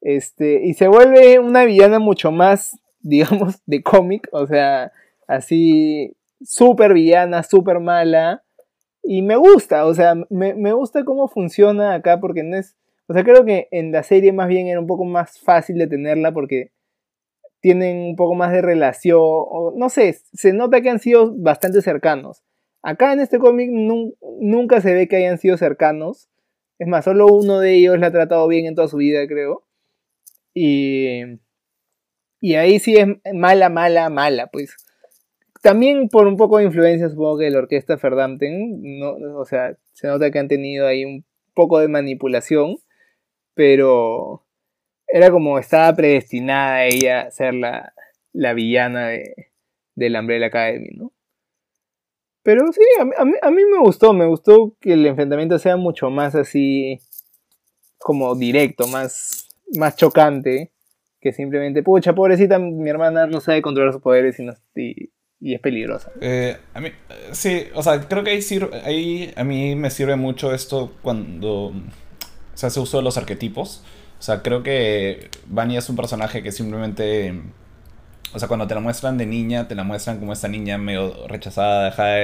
Este, y se vuelve una villana mucho más, digamos, de cómic, o sea, así, súper villana, súper mala. Y me gusta, o sea, me, me, gusta cómo funciona acá porque no es... O sea, creo que en la serie más bien era un poco más fácil de tenerla porque tienen un poco más de relación, no sé, se nota que han sido bastante cercanos. Acá en este cómic nunca se ve que hayan sido cercanos. Es más, solo uno de ellos la ha tratado bien en toda su vida, creo. Y, y ahí sí es mala, mala, mala, pues. También por un poco de influencia, supongo que de la orquesta Ferdampten, no, o sea, se nota que han tenido ahí un poco de manipulación, pero era como estaba predestinada ella a ser la, la villana de, del Umbrella Academy, ¿no? Pero sí, a mí, a, mí, me gustó, me gustó que el enfrentamiento sea mucho más así, como directo, más, más chocante, que simplemente, pucha, pobrecita, mi hermana no sabe controlar sus poderes y, es peligrosa. Eh, a mí, sí, o sea, creo que ahí, a mí me sirve mucho esto cuando se hace uso de los arquetipos. O sea, creo que Vanya es un personaje que simplemente... O sea, cuando te la muestran de niña, te la muestran como esta niña medio rechazada, dejada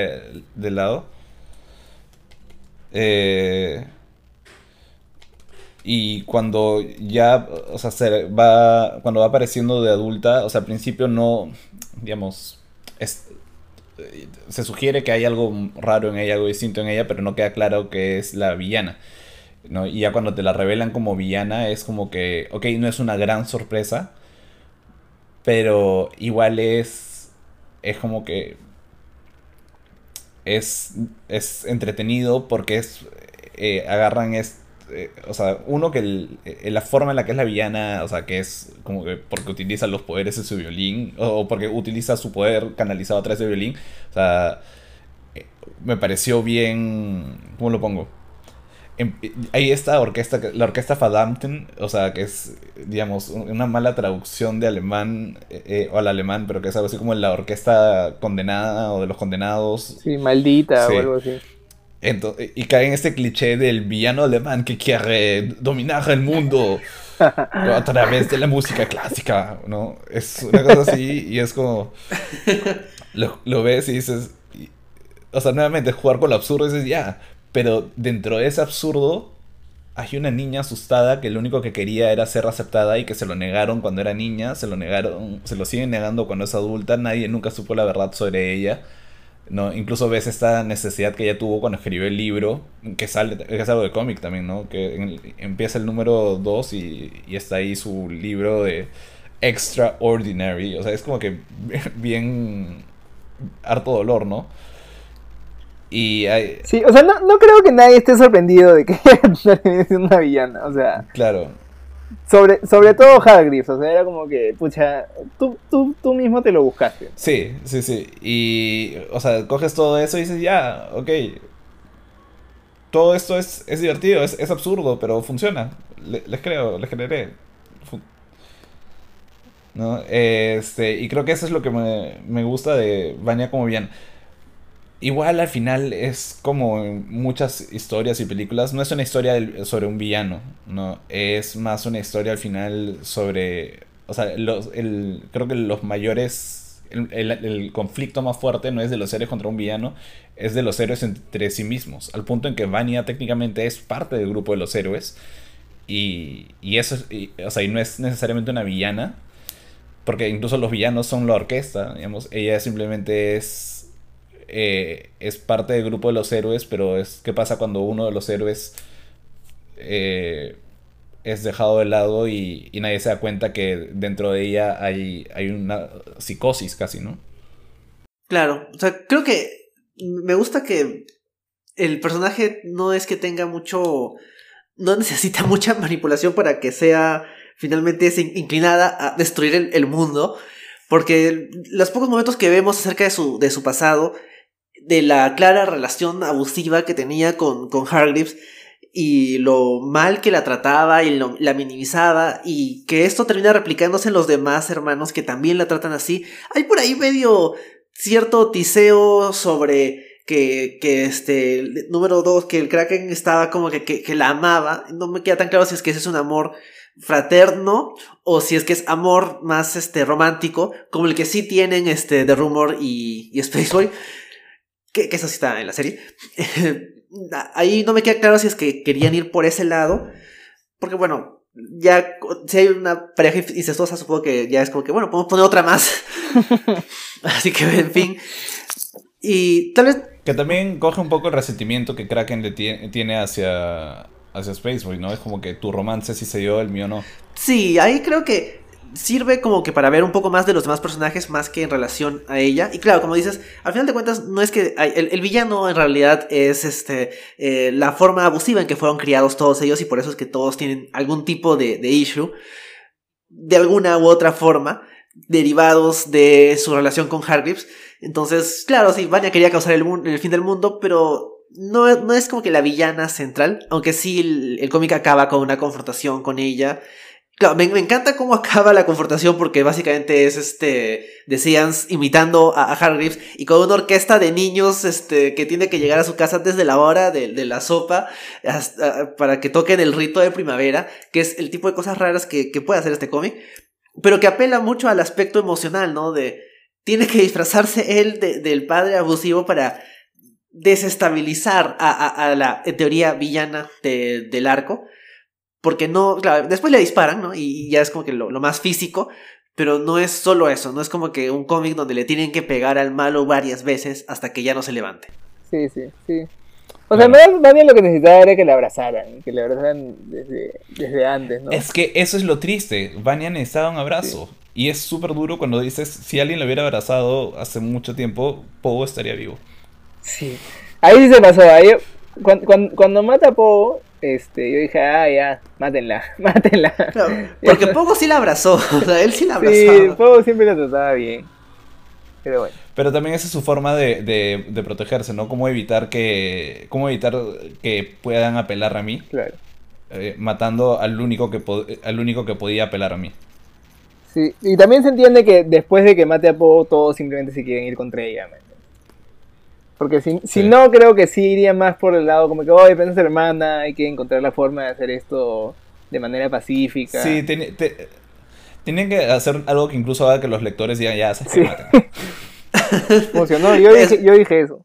de, lado. Eh, y cuando ya, o sea, se va, cuando va apareciendo de adulta, o sea, al principio no, digamos, se sugiere que hay algo raro en ella, algo distinto en ella, pero no queda claro que es la villana. ¿no? Y ya cuando te la revelan como villana es como que, ok, no es una gran sorpresa, pero igual es, es como que es, es entretenido porque es, eh, agarran es, eh, o sea, uno que eh, la forma en la que es la villana, o sea, que es como que porque utiliza los poderes de su violín, o, porque utiliza su poder canalizado a través del violín, o sea, me pareció bien, ¿cómo lo pongo? Ahí está orquesta, la orquesta Fadamten, o sea, que es, digamos, una mala traducción de alemán o al alemán, pero que es algo así como la orquesta condenada o de los condenados. Sí, maldita o algo así y cae en este cliché del villano alemán que quiere dominar el mundo a través de la música clásica, ¿no? Es una cosa así y es como... Lo, ves y dices... o sea, nuevamente, jugar con lo absurdo y dices, ya, pero dentro de ese absurdo hay una niña asustada que lo único que quería era ser aceptada y que se lo negaron cuando era niña, se lo negaron, se lo siguen negando cuando es adulta, nadie nunca supo la verdad sobre ella ¿no? Incluso ves esta necesidad que ella tuvo cuando escribió el libro, que sale, que es algo de cómic también, ¿no? Que empieza el número 2 y, y, está ahí su libro de Extraordinary, o sea, es como que bien harto dolor, ¿no? Y hay... Sí, o sea, no, no creo que nadie esté sorprendido de que sea una villana, o sea... Claro. Sobre, sobre todo Hargreaves, o sea, era como que, pucha, tú, tú, tú mismo te lo buscaste. Sí, sí, sí. Y, o sea, coges todo eso y dices, ya, ok. Todo esto es, es divertido, es, es, absurdo, pero funciona. les creo, les generé. ¿No? Este, y creo que eso es lo que me, me gusta de Vania como bien. Igual al final es como en muchas historias y películas, no es una historia sobre un villano, ¿no? Es más una historia al final sobre... O sea, el, creo que los mayores... El, conflicto más fuerte no es de los héroes contra un villano, es de los héroes entre sí mismos. Al punto en que Vania técnicamente es parte del grupo de los héroes. Y, y eso, o sea, y no es necesariamente una villana, porque incluso los villanos son la orquesta, digamos. Ella simplemente es eh, es parte del grupo de los héroes, pero es qué pasa cuando uno de los héroes eh, es dejado de lado y, nadie se da cuenta que dentro de ella hay, hay una psicosis casi, ¿no? Claro, o sea, creo que me gusta que el personaje no es que tenga mucho, no necesita mucha manipulación para que sea finalmente inclinada a destruir el, el mundo, porque los pocos momentos que vemos acerca de su, de su pasado, de la clara relación abusiva que tenía con, con Hargreaves, y lo mal que la trataba y la minimizaba y que esto termina replicándose en los demás hermanos que también la tratan así. Hay por ahí medio cierto tiseo sobre que, que este, número dos, que el Kraken estaba como que, que, la amaba. No me queda tan claro si es que ese es un amor fraterno o si es que es amor más este romántico como el que sí tienen este The Rumor y, y Spaceboy que, que eso sí está en la serie ahí no me queda claro si es que querían ir por ese lado porque bueno ya si hay una pareja incestuosa supongo que ya es como que bueno podemos poner otra más así que en fin y tal vez que también coge un poco el resentimiento que Kraken le tiene hacia, hacia Spaceboy, ¿no? Es como que tu romance sí se dio, el mío no. Sí, ahí creo que sirve como que para ver un poco más de los demás personajes más que en relación a ella. Y claro, como dices, al final de cuentas no es que el, villano en realidad es este eh, la forma abusiva en que fueron criados todos ellos y por eso es que todos tienen algún tipo de, issue de alguna u otra forma derivados de su relación con Hargreaves. Entonces, claro, sí, Vanya quería causar el, el fin del mundo, pero no, no, es como que la villana central, aunque sí el, cómic acaba con una confrontación con ella. Me, encanta cómo acaba la confrontación porque básicamente es este de Seance imitando a, Hargreaves y con una orquesta de niños este, que tiene que llegar a su casa antes de la hora de, la sopa para que toquen el rito de primavera, que es el tipo de cosas raras que, puede hacer este cómic pero que apela mucho al aspecto emocional, ¿no? De tiene que disfrazarse él del padre abusivo para desestabilizar a, la, teoría, villana del arco. Porque no, claro, después le disparan, ¿no? Y, ya es como que lo, más físico, pero no es solo eso, no es como que un cómic donde le tienen que pegar al malo varias veces hasta que ya no se levante. Sí, sí, sí. O sea, más bien lo que necesitaba era que la abrazaran, que la abrazaran desde, desde antes, ¿no? Es que eso es lo triste. Vania necesitaba un abrazo. Y es súper duro cuando dices, si alguien lo hubiera abrazado hace mucho tiempo, Pogo estaría vivo. Sí. Ahí sí se pasó. Ahí, cuando, cuando, mata a Pogo, este, yo dije, ah, ya, mátenla, mátenla. porque Pogo sí la abrazó. O sea, él sí la abrazó. Sí, Pogo siempre la trataba bien. Pero bueno. Pero también esa es su forma de, de, protegerse, ¿no? Cómo evitar que. cómo evitar que puedan apelar a mí. Claro. Eh, matando al único que al único que podía apelar a mí. Sí, y también se entiende que después de que mate a Poe, todos simplemente se quieren ir contra ella. Porque si, si no, creo que sí iría más por el lado como que, oye, es hermana, hay que encontrar la forma de hacer esto de manera pacífica. Sí, tienen que hacer algo que incluso haga que los lectores digan, ya, se sí. Funcionó, yo dije, yo dije eso.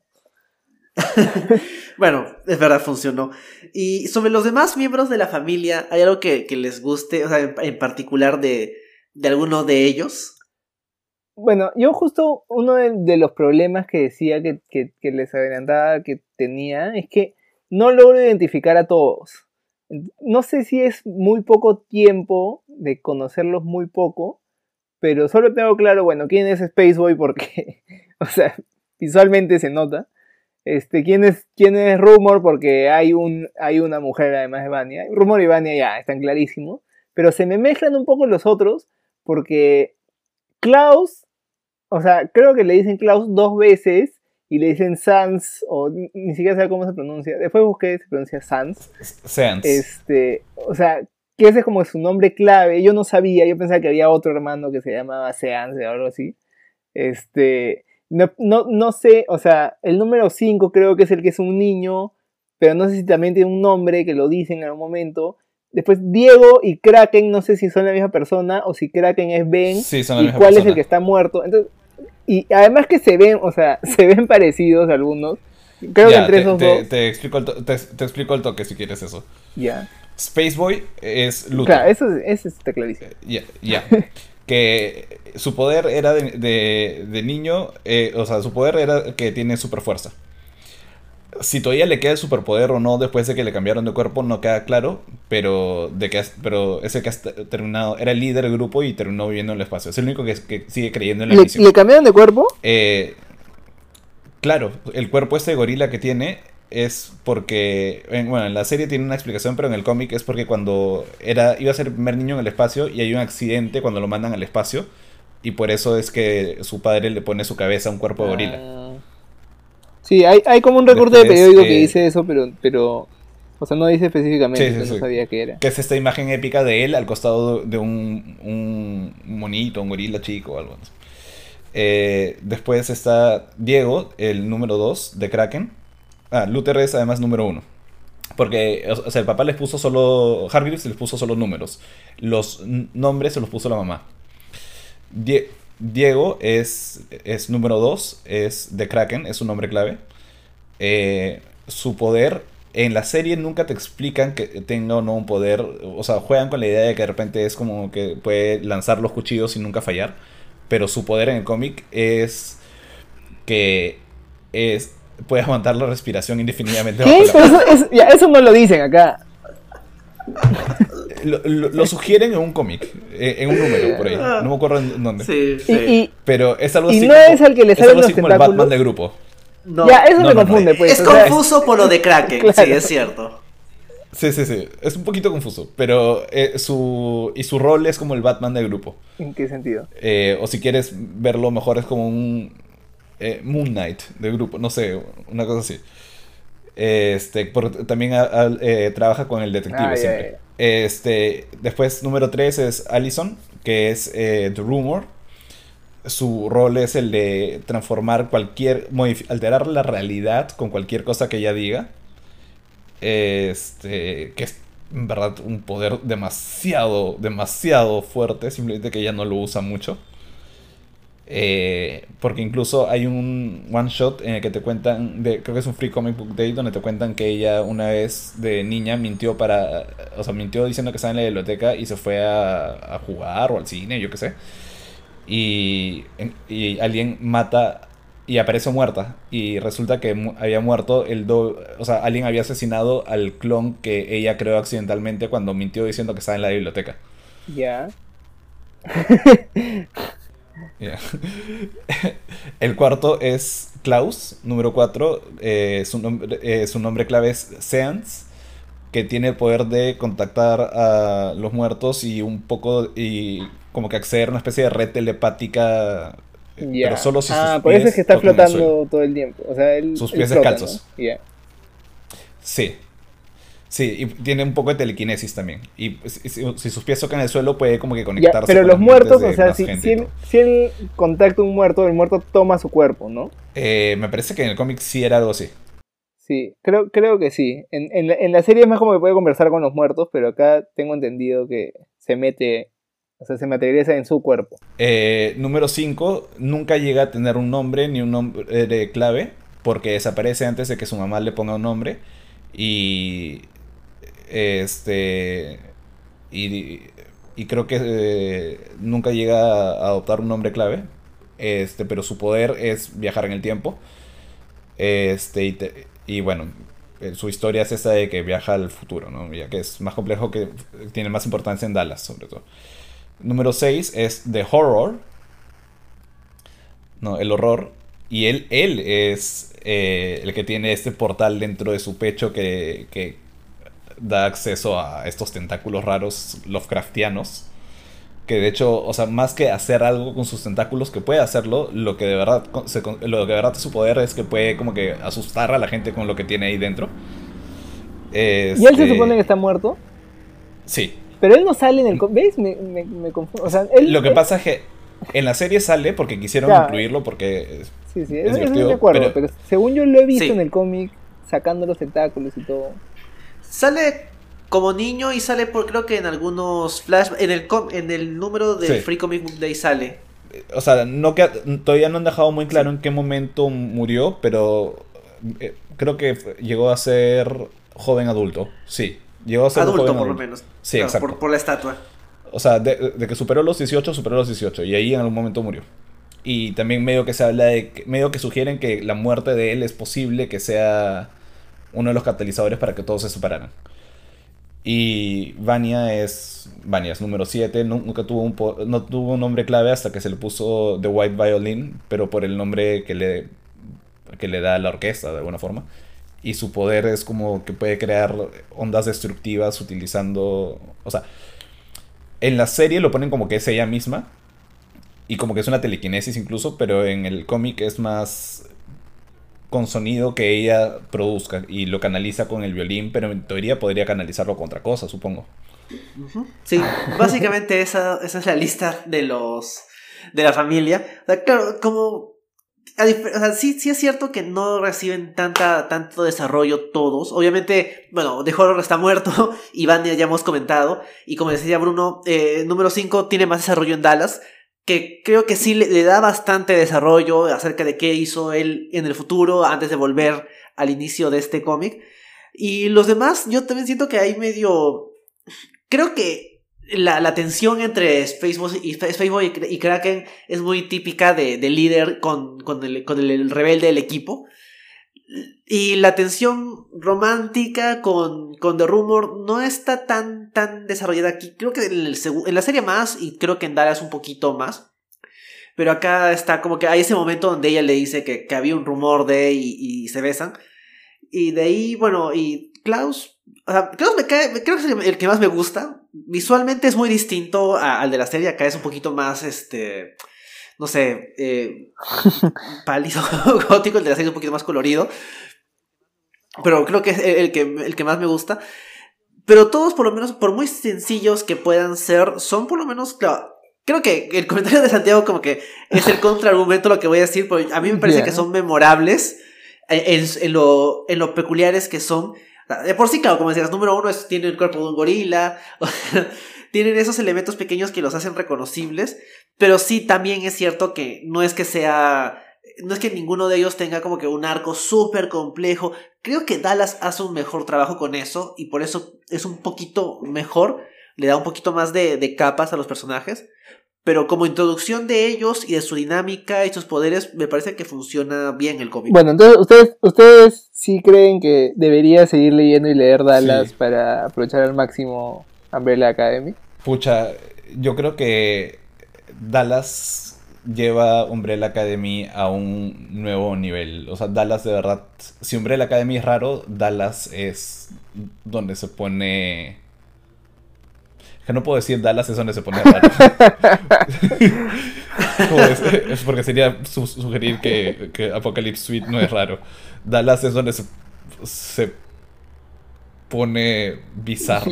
bueno, es verdad, funcionó. Y sobre los demás miembros de la familia, ¿hay algo que, les guste, o sea, en, particular de, de, alguno de ellos? Bueno, yo justo uno de, los problemas que decía que, que, que, les adelantaba que tenía es que no logro identificar a todos. No sé si es muy poco tiempo de conocerlos muy poco, pero solo tengo claro, bueno, quién es Spaceboy porque, o sea, visualmente se nota. Este, quién es, quién es Rumor porque hay, un, hay una mujer además de Vania. Rumor y Vania ya están clarísimos, pero se me mezclan un poco los otros porque Klaus, o sea, creo que le dicen Klaus dos veces y le dicen Sans, o ni, siquiera sé cómo se pronuncia. Después busqué, se pronuncia Sans. Sans. Este, o sea, que ese es como su nombre clave. Yo no sabía, yo pensaba que había otro hermano que se llamaba Seance o algo así. Este, no, no, sé, o sea, el número 5 creo que es el que es un niño, pero no sé si también tiene un nombre que lo dicen en algún momento. Después Diego y Kraken, no sé si son la misma persona o si Kraken es Ben sí, son la y cuál es el que está muerto. Entonces, y además que se ven, o sea, se ven parecidos algunos. Creo que entre esos dos. Te explico, el te, explico el toque si quieres eso. Ya. Spaceboy es Luthor. Claro, eso, eso está clarísimo. Ya, ya. que su poder era de, de, niño, eh, o sea, su poder era que tiene super fuerza. Si todavía le queda el superpoder o no después de que le cambiaron de cuerpo no queda claro, pero de que pero ese que ha terminado era el líder del grupo y terminó viviendo en el espacio. Es el único que, que sigue creyendo en la ¿Le, misión. ¿Le cambiaron de cuerpo? Eh, claro, el cuerpo este de gorila que tiene es porque, bueno, en la serie tiene una explicación, pero en el cómic es porque cuando era iba a ser el primer niño en el espacio y hay un accidente cuando lo mandan al espacio y por eso es que su padre le pone su cabeza a un cuerpo de gorila. Sí, hay, hay como un recorte de periódico que dice eso, pero, pero O sea, no dice específicamente, no sabía qué era. Que es esta imagen épica de él al costado de un, un monito, un gorila chico o algo. Eh, después está Diego, el número 2 de Kraken. Ah, Luther es además número 1. Porque, o sea, el papá les puso solo. Hargreaves les puso solo números. Los nombres se los puso la mamá. Diego es, es número 2, es de Kraken, es un nombre clave. Eh, su poder en la serie nunca te explican que tenga o no un poder. O sea, juegan con la idea de que de repente es como que puede lanzar los cuchillos sin nunca fallar. Pero su poder en el cómic es que es puede aguantar la respiración indefinidamente. Eso, eso no lo dicen acá. Lo, sugieren en un cómic, eh, en un número por ahí. No me acuerdo en dónde. Sí, sí. Pero es algo así. Y no es el que le sale los como el Batman de grupo. ya, eso me confunde, pues. Es confuso por lo de Kraken, sí, es cierto. Sí, sí, sí. Es un poquito confuso. Pero eh, su. Y su rol es como el Batman del grupo. ¿En qué sentido? Eh, o si quieres verlo mejor, es como un. Moon Knight del grupo. No sé, una cosa así. Este, también trabaja con el detective ah, siempre. Este, después, número 3 es Allison, que es The Rumor su rol es el de transformar cualquier, alterar la realidad con cualquier cosa que ella diga. Este, que es en verdad un poder demasiado, demasiado fuerte, simplemente que ella no lo usa mucho. Eh, porque incluso hay un one shot en el que te cuentan, de, creo que es un free comic book day, donde te cuentan que ella una vez de niña mintió para, o sea, mintió diciendo que estaba en la biblioteca y se fue a, a jugar o al cine, yo qué sé y, alguien mata y aparece muerta. Y resulta que había muerto el do O sea, alguien había asesinado al clon que ella creó accidentalmente cuando mintió diciendo que estaba en la biblioteca. Ya. el cuarto es Klaus, número 4. Eh, su, nombre, eh, su nombre clave es Seance que tiene el poder de contactar a los muertos y un poco y como que acceder a una especie de red telepática eh, pero solo si ah, por eso es que está flotando todo el tiempo. O sea sus pies descalzos. sí sí y tiene un poco de telequinesis también y si, sus pies tocan el suelo puede como que conectarse pero los muertos o sea si, si, él, contacta a un muerto el muerto toma su cuerpo no eh, me parece que en el cómic sí era algo así Sí, creo, creo que sí. En, en, la, en, la, serie es más como que puede conversar con los muertos, pero acá tengo entendido que se mete, o sea, se materializa en su cuerpo. Eh, número 5, nunca llega a tener un nombre ni un nombre de clave, porque desaparece antes de que su mamá le ponga un nombre. Y. Este. Y, y creo que eh, nunca llega a adoptar un nombre clave. Este, pero su poder es viajar en el tiempo. Este, y, y bueno, eh, su historia es esa de que viaja al futuro, ¿no? Ya que es más complejo, que tiene más importancia en Dallas, sobre todo. Número 6 es The Horror. No, el horror. Y él, él es eh, el que tiene este portal dentro de su pecho que, que da acceso a estos tentáculos raros Lovecraftianos que de hecho, o sea, más que hacer algo con sus tentáculos, que puede hacerlo, lo que de verdad, lo que de verdad es su poder es que puede como que asustar a la gente con lo que tiene ahí dentro. ¿Y él se este, supone que está muerto? Sí. Pero él no sale en el... ¿Ves? Me, me, confundo. O sea, lo que pasa es que en la serie sale porque quisieron incluirlo porque... Sí, sí, es, es de acuerdo, pero... según yo lo he visto en el cómic, sacando los tentáculos y todo. Sale como niño y sale por creo que en algunos flash en el en el número de Free Comic Book Day sale. O sea, no que todavía no han dejado muy claro en qué momento murió, pero eh, creo que llegó a ser joven adulto. Sí, llegó a ser adulto por lo menos. Sí, exacto. Por, la estatua. O sea, de, que superó los 18, superó los 18 y ahí en algún momento murió. Y también medio que se habla de medio que sugieren que la muerte de él es posible que sea uno de los catalizadores para que todos se separaran. Y Vania es. Vania es número 7. Nunca tuvo un, no tuvo un nombre clave hasta que se le puso The White Violin, pero por el nombre que le, que le da la orquesta de alguna forma. Y su poder es como que puede crear ondas destructivas utilizando. O sea, en la serie lo ponen como que es ella misma. Y como que es una telequinesis incluso, pero en el cómic es más con sonido que ella produzca y lo canaliza con el violín, pero en teoría podría canalizarlo con otra cosa, supongo. Sí, básicamente esa, esa es la lista de los de la familia. claro, como o sea, sí, sí es cierto que no reciben tanta, tanto desarrollo todos. Obviamente, bueno, The Horror está muerto, Iván ya hemos comentado. Y como decía Bruno, eh, número 5 tiene más desarrollo en Dallas, que creo que sí le, da bastante desarrollo acerca de qué hizo él en el futuro antes de volver al inicio de este cómic. Y los demás, yo también siento que hay medio... Creo que la, tensión entre Spaceboy y, y, Kraken es muy típica de, líder con, con, el, con el rebelde del equipo. Y la tensión romántica con, con The Rumor no está tan, tan desarrollada aquí. Creo que en, la serie más y creo que en Dallas un poquito más. Pero acá está como que hay ese momento donde ella le dice que, que había un rumor de y, y se besan. Y de ahí, bueno, y Klaus, o sea, Klaus me cae, creo que es el que más me gusta. Visualmente es muy distinto al de la serie, acá es un poquito más, este, no sé, eh, pálido, gótico, el de la serie es un poquito más colorido. Pero creo que es el que, el que más me gusta. Pero todos, por lo menos, por muy sencillos que puedan ser, son por lo menos, claro, creo que el comentario de Santiago como que es el contraargumento lo que voy a decir, porque a mí me parece que son memorables en, en, lo, en lo peculiares que son de por sí, claro, como decías, número uno es, tiene el cuerpo de un gorila. tienen esos elementos pequeños que los hacen reconocibles. Pero sí, también es cierto que no es que sea. No es que ninguno de ellos tenga como que un arco súper complejo. Creo que Dallas hace un mejor trabajo con eso. Y por eso es un poquito mejor. Le da un poquito más de, de capas a los personajes. Pero como introducción de ellos y de su dinámica y sus poderes, me parece que funciona bien el cómic. Bueno, entonces ustedes, ustedes sí creen que debería seguir leyendo y leer Dallas para aprovechar al máximo Umbrella Academy? Pucha, yo creo que Dallas lleva Umbrella Academy a un nuevo nivel. O sea, Dallas de verdad, si Umbrella Academy es raro, Dallas es donde se pone... Que no puedo decir Dallas es donde se pone raro. es, porque sería sugerir que, que Apocalypse Suite no es raro. Dallas es donde se, pone bizarro.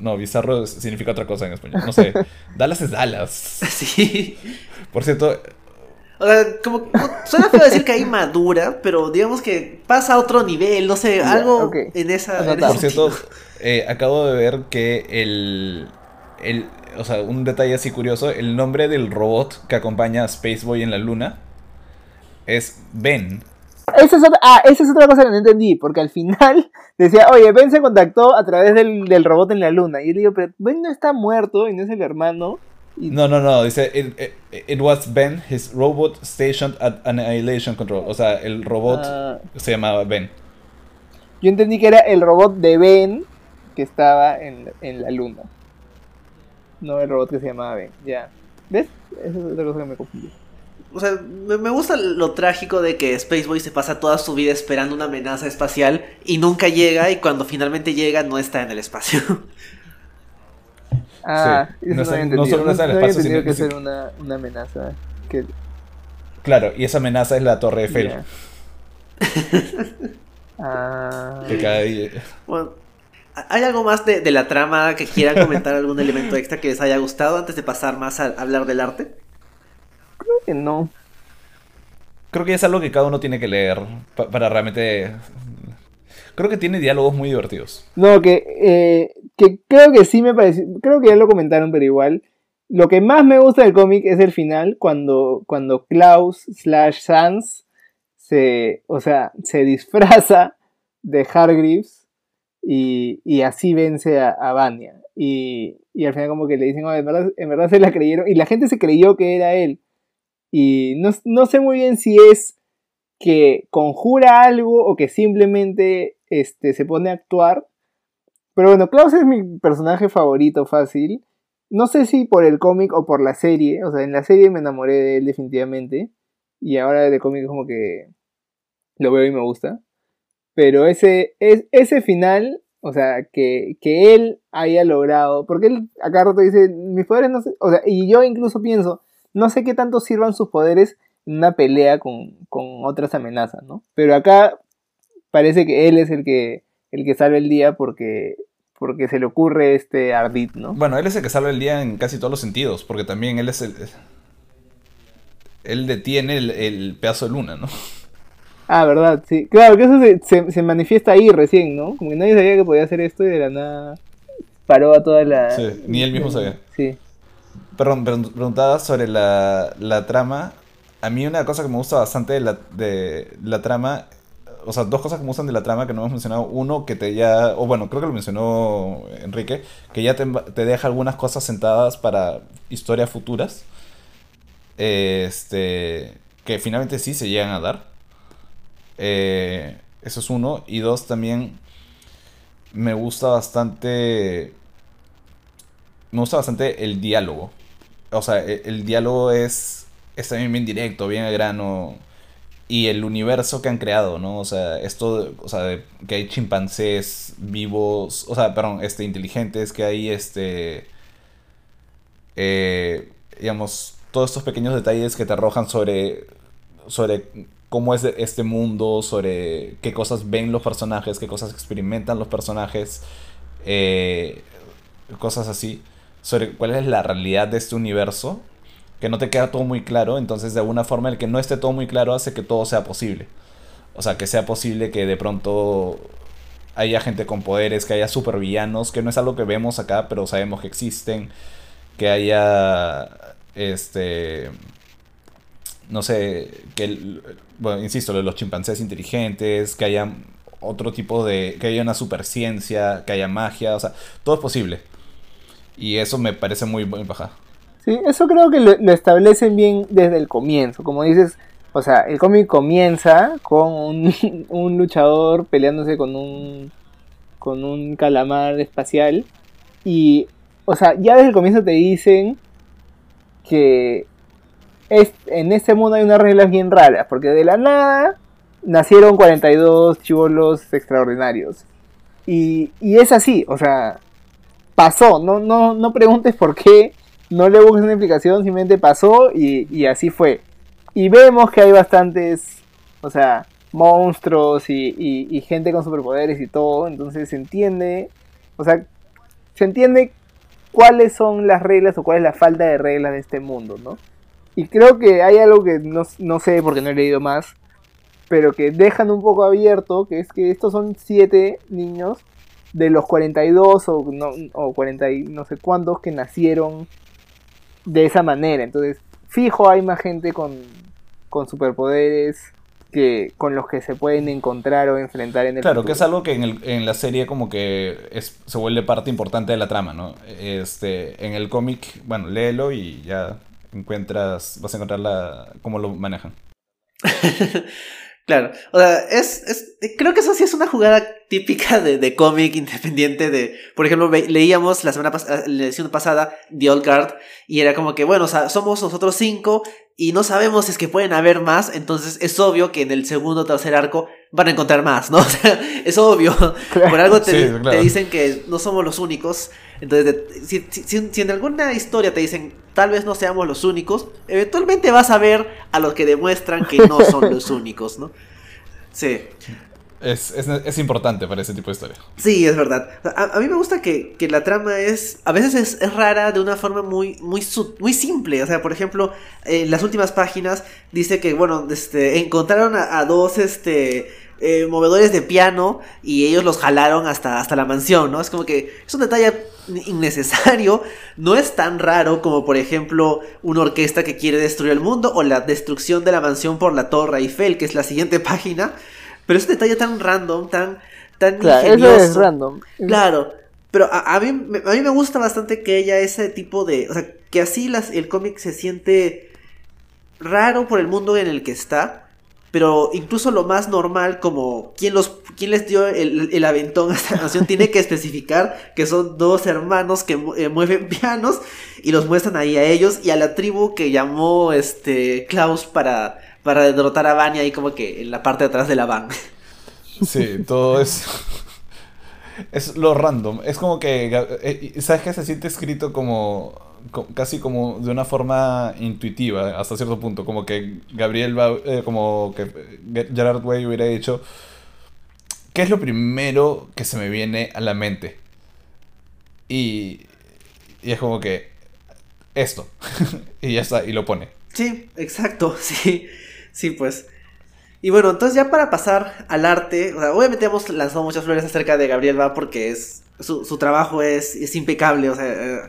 No, bizarro significa otra cosa en español. No sé. Dallas es Dallas. Sí. Por cierto. O sea, como, suena feo decir que hay madura, pero digamos que pasa a otro nivel, no sé, algo en esa. Por cierto, eh, acabo de ver que el, el. O sea, un detalle así curioso: el nombre del robot que acompaña a Spaceboy en la luna es Ben. Esa es, otra, ah, esa es otra cosa que no entendí, porque al final decía, oye, Ben se contactó a través del, del robot en la luna. Y yo le digo, pero Ben no está muerto y no es el hermano. No, no, no, dice, it, was Ben, his robot stationed at Annihilation Control. O sea, el robot ah. se llamaba Ben. Yo entendí que era el robot de Ben que estaba en, en la luna. No el robot que se llamaba Ben, ya. ¿Ves? Esa es otra cosa que me confundí. O sea, me, gusta lo trágico de que Spaceboy se pasa toda su vida esperando una amenaza espacial y nunca llega y cuando finalmente llega no está en el espacio. Ah, no, no, solo no está en el espacio, sino que ser una, una amenaza. Que... Claro, y esa amenaza es la Torre Eiffel. ah. Bueno, ¿hay algo más de, de la trama que quieran comentar, algún elemento extra que les haya gustado antes de pasar más a hablar del arte? Que no. Creo que es algo que cada uno tiene que leer para realmente... Creo que tiene diálogos muy divertidos. No, que, eh, que creo que sí me parece... Creo que ya lo comentaron, pero igual. Lo que más me gusta del cómic es el final, cuando, cuando Klaus slash Sans se, o sea, se disfraza de Hargreaves y, y así vence a, a Vanya. Y, y, al final como que le dicen, en, verdad, en verdad se la creyeron. Y la gente se creyó que era él. Y no, sé muy bien si es que conjura algo o que simplemente este, se pone a actuar. Pero bueno, Klaus es mi personaje favorito fácil. No sé si por el cómic o por la serie. O sea, en la serie me enamoré de él definitivamente. Y ahora de cómic como que lo veo y me gusta. Pero ese, es, ese final, o sea, que, que él haya logrado. Porque él acá rato dice, mis poderes no sé. O sea, y yo incluso pienso, no sé qué tanto sirvan sus poderes una pelea con, con otras amenazas, ¿no? Pero acá parece que él es el que, el que salva el día porque porque se le ocurre este ardid, ¿no? Bueno, él es el que salva el día en casi todos los sentidos, porque también él es el... Él detiene el, pedazo de luna, ¿no? Ah, verdad, sí. Claro, que eso se, manifiesta ahí recién, ¿no? Como que nadie sabía que podía hacer esto y de la nada paró a toda la... Sí, ni él mismo sabía. Sí. Perdón, preguntaba sobre la, la trama. A mí una cosa que me gusta bastante de la, de la trama o sea, dos cosas que me gustan de la trama que no hemos mencionado. Uno, que te ya, o bueno, creo que lo mencionó Enrique, que ya te, deja algunas cosas sentadas para historias futuras. Este, que finalmente sí se llegan a dar. Eh, eso es uno. Y dos, también me gusta bastante. Me gusta bastante el diálogo. O sea, el, el diálogo es, es también bien directo, bien al grano y el universo que han creado, ¿no? O sea, esto, o sea, que hay chimpancés vivos, o sea, perdón, este, inteligentes, que hay, este, eh, digamos, todos estos pequeños detalles que te arrojan sobre, sobre cómo es este mundo, sobre qué cosas ven los personajes, qué cosas experimentan los personajes, eh, cosas así, sobre cuál es la realidad de este universo que no te queda todo muy claro, entonces de alguna forma el que no esté todo muy claro hace que todo sea posible. O sea, que sea posible que de pronto haya gente con poderes, que haya supervillanos, que no es algo que vemos acá, pero sabemos que existen, que haya este no sé, que bueno, insisto, los chimpancés inteligentes, que haya otro tipo de que haya una superciencia, que haya magia, o sea, todo es posible. Y eso me parece muy muy baja. Sí, eso creo que lo, establecen bien desde el comienzo. Como dices, o sea, el cómic comienza con un, luchador peleándose con un con un calamar espacial y o sea, ya desde el comienzo te dicen que es, en este mundo hay unas reglas bien raras, porque de la nada nacieron 42 chivolos extraordinarios. Y, y es así, o sea, pasó, no, no, no preguntes por qué, no le busques una explicación, simplemente pasó y, así fue. Y vemos que hay bastantes, o sea, monstruos y, gente con superpoderes y todo, entonces se entiende, o sea, se entiende cuáles son las reglas o cuál es la falta de reglas de este mundo, ¿no? Y creo que hay algo que no, no sé porque no he leído más, pero que dejan un poco abierto, que es que estos son siete niños de los 42 o, no, o 40 y no sé cuántos que nacieron de esa manera. Entonces, fijo, hay más gente con, con superpoderes que con los que se pueden encontrar o enfrentar en el Claro, que es algo que en, el, en la serie como que es, se vuelve parte importante de la trama, ¿no? Este, en el cómic, bueno, léelo y ya encuentras, vas a encontrar la, cómo lo manejan. Claro, o sea, es, es, creo que eso sí es una jugada típica de, de cómic independiente de, por ejemplo, leíamos la semana pasada, la edición pasada, The Old Guard, y era como que, bueno, o sea, somos nosotros cinco y no sabemos si es que pueden haber más, entonces es obvio que en el segundo o tercer arco van a encontrar más, ¿no? O sea, es obvio, por algo te, te, dicen que no somos los únicos, entonces si, si, si en alguna historia te dicen tal vez no seamos los únicos, eventualmente vas a ver a los que demuestran que no son los únicos, ¿no? Sí. Es, es, importante para ese tipo de historia. Sí, es verdad. A, mí me gusta que, la trama es. A veces es, rara de una forma muy, muy, muy simple. O sea, por ejemplo, en las últimas páginas dice que, bueno, este, encontraron a, a dos este, eh, movedores de piano y ellos los jalaron hasta, hasta la mansión, ¿no? Es como que es un detalle innecesario, no es tan raro como por ejemplo una orquesta que quiere destruir el mundo o la destrucción de la mansión por la Torre Eiffel, que es la siguiente página, pero es un detalle tan random, tan, tan claro, Eso es random. Claro, pero a, mí, a mí me gusta bastante que ella ese tipo de, o sea, que así las, el cómic se siente raro por el mundo en el que está pero incluso lo más normal, como quién, los, quién les dio el, aventón a esta canción, tiene que especificar que son dos hermanos que eh, mueven pianos y los muestran ahí a ellos y a la tribu que llamó este Klaus para, para derrotar a Vanya ahí como que en la parte de atrás de la van. Sí, todo es... Es lo random. Es como que... Eh, ¿Sabes qué se siente escrito como casi como de una forma intuitiva hasta cierto punto, como que Gabriel va, eh, como que Gerard Way hubiera dicho, ¿qué es lo primero que se me viene a la mente? Y, y es como que esto, y ya está, y lo pone. Sí, exacto, sí, sí, pues. Y bueno, entonces ya para pasar al arte, obviamente hemos lanzado muchas flores acerca de Gabriel Va porque es su, su trabajo es, es, impecable, o sea, eh,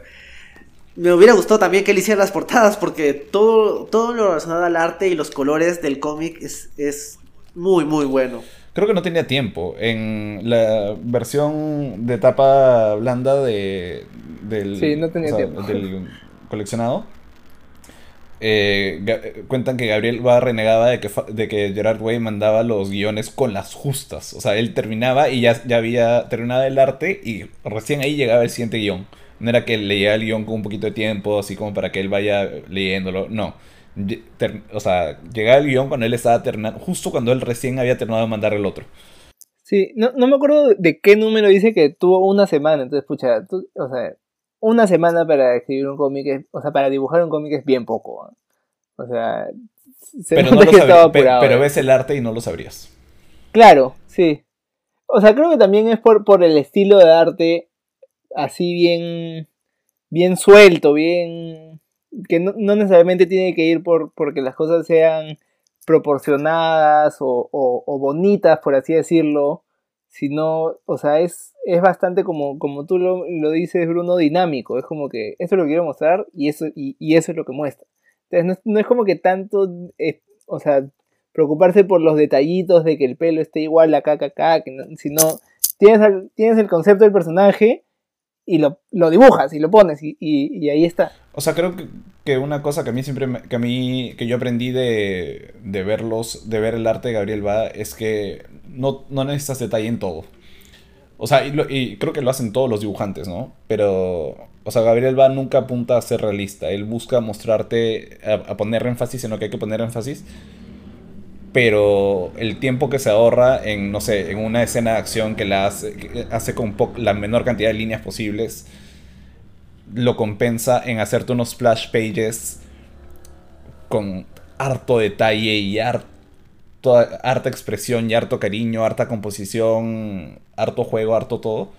me hubiera gustado también que él hiciera las portadas porque todo, todo lo relacionado al arte y los colores del cómic es, es muy, muy bueno. Creo que no tenía tiempo. En la versión de tapa blanda de, del, sí, no tenía tiempo. del coleccionado, eh, cuentan que Gabriel va renegaba de que, de que Gerard Way mandaba los guiones con las justas. O sea, él terminaba y ya, ya había terminado el arte y recién ahí llegaba el siguiente guion. No era que leía el guion con un poquito de tiempo, así como para que él vaya leyéndolo. No. o sea, llegaba el guion cuando él estaba terminando, justo cuando él recién había terminado de mandar el otro. Sí, no, no me acuerdo de qué número dice que tuvo una semana. Entonces, pucha, o sea, una semana para escribir un cómic, o sea, para dibujar un cómic es bien poco. O sea, se pero, no lo pero, ves el arte y no lo sabrías. Claro, sí. O sea, creo que también es por, por el estilo de arte así bien, bien suelto, bien... que no, necesariamente tiene que ir por porque las cosas sean proporcionadas o, o bonitas, por así decirlo, sino, o sea, es, es bastante como, como tú lo, dices, Bruno, dinámico. Es como que eso es lo que quiero mostrar y eso, y, eso es lo que muestra. Entonces, no, es como que tanto, eh, o sea, preocuparse por los detallitos de que el pelo esté igual acá, acá, acá, que sino tienes, tienes el concepto del personaje y lo, lo dibujas y lo pones y, y, ahí está. O sea, creo que, una cosa que a mí siempre, que a mí, que yo aprendí de, de verlos, de ver el arte de Gabriel Va, es que no, no necesitas detalle en todo. O sea, y, creo que lo hacen todos los dibujantes, ¿no? Pero, o sea, Gabriel va nunca apunta a ser realista. Él busca mostrarte, a, poner énfasis en lo que hay que poner énfasis. Pero el tiempo que se ahorra en, no sé, en una escena de acción que la hace, hace con la menor cantidad de líneas posibles, lo compensa en hacerte unos flash pages con harto detalle y harto harta expresión y harto cariño, harta composición, harto juego, harto todo.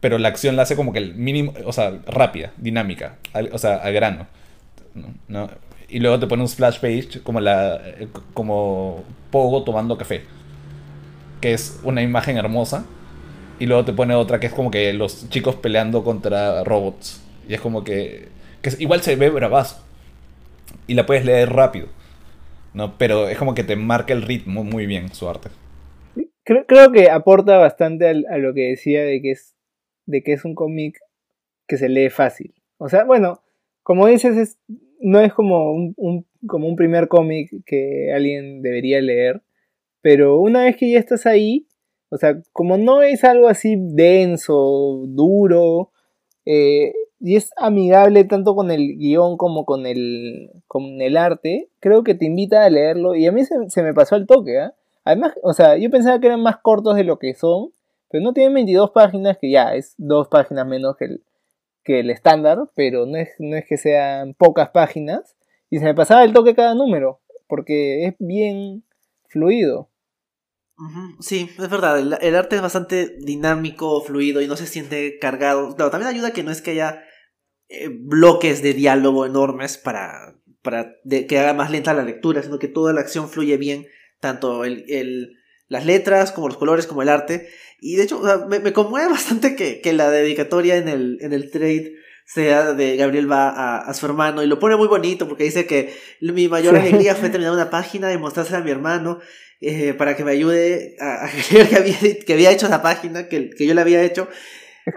Pero la acción la hace como que el mínimo, o sea, rápida, dinámica, o sea, al grano. ¿no? Y luego te pone un splash page como la como Pogo tomando café. Que es una imagen hermosa. Y luego te pone otra que es como que los chicos peleando contra robots. Y es como que, que igual se ve bravazo. Y la puedes leer rápido. ¿no? Pero es como que te marca el ritmo muy bien su arte. Creo, creo que aporta bastante a, lo que decía de que es, de que es un cómic que se lee fácil. O sea, bueno, como dices, es, no es como un, como un primer cómic que alguien debería leer, pero una vez que ya estás ahí, o sea, como no es algo así denso, duro, eh, y es amigable tanto con el guion como con el, con el arte, creo que te invita a leerlo y a mí se, me pasó el toque, ¿ah? Además, o sea, yo pensaba que eran más cortos de lo que son, pero no tienen 22 páginas, que ya es dos páginas menos que el, que el estándar, pero no es, no es que sean pocas páginas, y se me pasaba el toque cada número, porque es bien fluido. Sí, es verdad, el, arte es bastante dinámico, fluido y no se siente cargado. Claro, también ayuda que no es que haya eh, bloques de diálogo enormes para, para que haga más lenta la lectura, sino que toda la acción fluye bien, tanto el, el las letras como los colores como el arte. Y de hecho, me, conmueve bastante que, que, la dedicatoria en el, en el trade sea de Gabriel va a, a, su hermano y lo pone muy bonito porque dice que mi mayor alegría fue terminar una página y mostrársela a mi hermano eh, para que me ayude a, creer que había, que había hecho esa página, que, que yo la había hecho.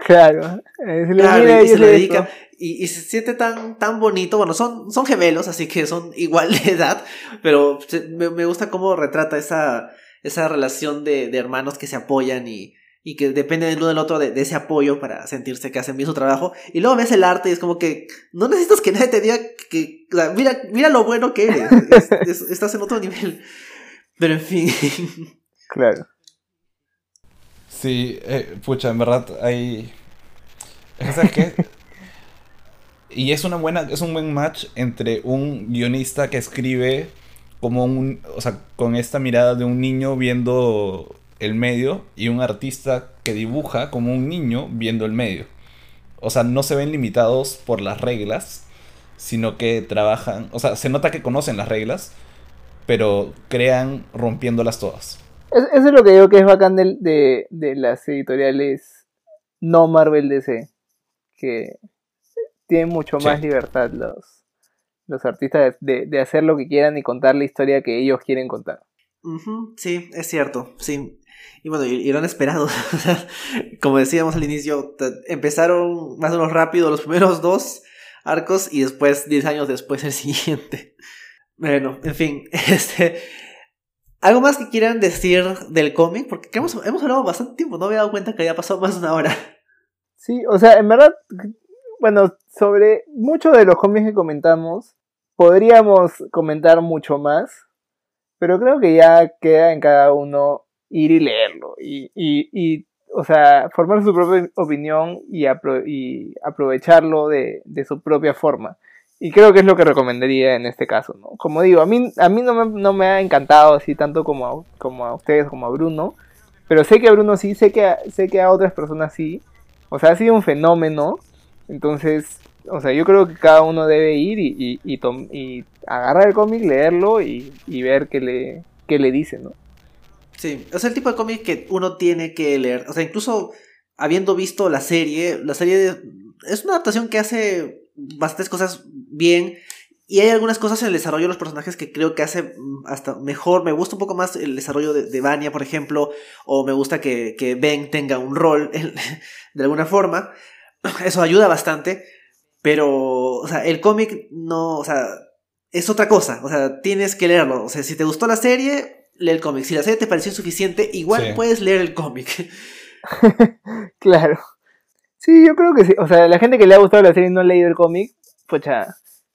Claro, eh, claro y, se lo dedica y, se siente tan, tan bonito. Bueno, son, son gemelos, así que son igual de edad, pero me, me gusta cómo retrata esa, esa relación de, de, hermanos que se apoyan y, y que dependen el uno del otro de, de, ese apoyo para sentirse que hacen bien su trabajo. Y luego ves el arte y es como que no necesitas que nadie te diga que, mira, mira lo bueno que eres, estás en otro nivel. Pero en fin. Claro. Sí, eh, pucha, en verdad hay... ¿Sabes qué? y es una buena, es un buen match entre un guionista que escribe como un, o sea, con esta mirada de un niño viendo el medio y un artista que dibuja como un niño viendo el medio. O sea, no se ven limitados por las reglas, sino que trabajan, o sea, se nota que conocen las reglas, pero crean rompiéndolas todas. eso es lo que digo que es bacán de, las editoriales no Marvel DC, que tienen mucho más libertad los, los artistas de, hacer lo que quieran y contar la historia que ellos quieren contar. sí, es cierto, sí. Y bueno, y, lo han esperado. Como decíamos al inicio, empezaron más o menos rápido los primeros dos arcos y después, 10 años después, el siguiente. Bueno, en fin, este. ¿Algo más que quieran decir del cómic? Porque hemos, hemos hablado bastante tiempo, no me he dado cuenta que había pasado más de una hora. Sí, o sea, en verdad, bueno, sobre muchos de los cómics que comentamos, podríamos comentar mucho más, pero creo que ya queda en cada uno ir y leerlo y, y, y o sea, formar su propia opinión y, aprovecharlo de, su propia forma. Y creo que es lo que recomendaría en este caso, ¿no? Como digo, a mí, a mí no, me, no me ha encantado así tanto como a, como a ustedes, como a Bruno, pero sé que a Bruno sí, sé que, sé que a otras personas sí. O sea, ha sido un fenómeno. Entonces, o sea, yo creo que cada uno debe ir y, y, y, y agarrar el cómic, leerlo y, ver qué le, qué le dice, ¿no? Sí, es el tipo de cómic que uno tiene que leer. O sea, incluso habiendo visto la serie, la serie es una adaptación que hace bastantes cosas bien. Y hay algunas cosas en el desarrollo de los personajes que creo que hace hasta mejor. Me gusta un poco más el desarrollo de, de Vania, por ejemplo. O me gusta que, que Ben tenga un rol de alguna forma. Eso ayuda bastante. Pero, o sea, el cómic no, o sea, es otra cosa. O sea, tienes que leerlo. O sea, si te gustó la serie, lee el cómic. Si la serie te pareció suficiente, igual puedes leer el cómic. claro. Sí, yo creo que sí. O sea, la gente que le ha gustado la serie y no ha leído el cómic, pues ya,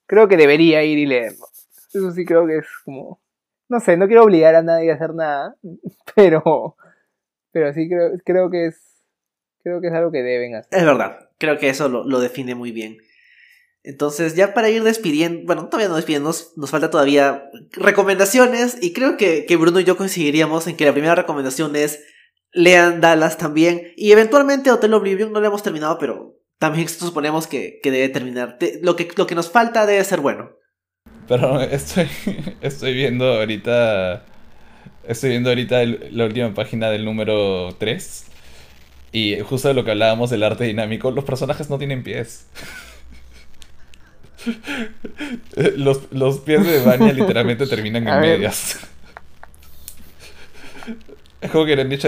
creo que debería ir y leerlo. Eso sí creo que es como... No sé, no quiero obligar a nadie a hacer nada, pero... Pero sí creo, creo que es... Creo que es algo que deben hacer. Es verdad, creo que eso lo, lo define muy bien. Entonces, ya para ir despidiendo, bueno, todavía no despidiéndonos, nos falta todavía recomendaciones y creo que, que, Bruno y yo coincidiríamos en que la primera recomendación es lean Dallas también y eventualmente Hotel Oblivion no lo hemos terminado, pero también suponemos que, que debe terminar. lo, que, lo que nos falta debe ser bueno. Pero estoy, estoy viendo ahorita, estoy viendo ahorita la última página del número 3 y justo de lo que hablábamos del arte dinámico, los personajes no tienen pies. Los, los pies de Vania literalmente terminan en medias. Es como que le han dicho.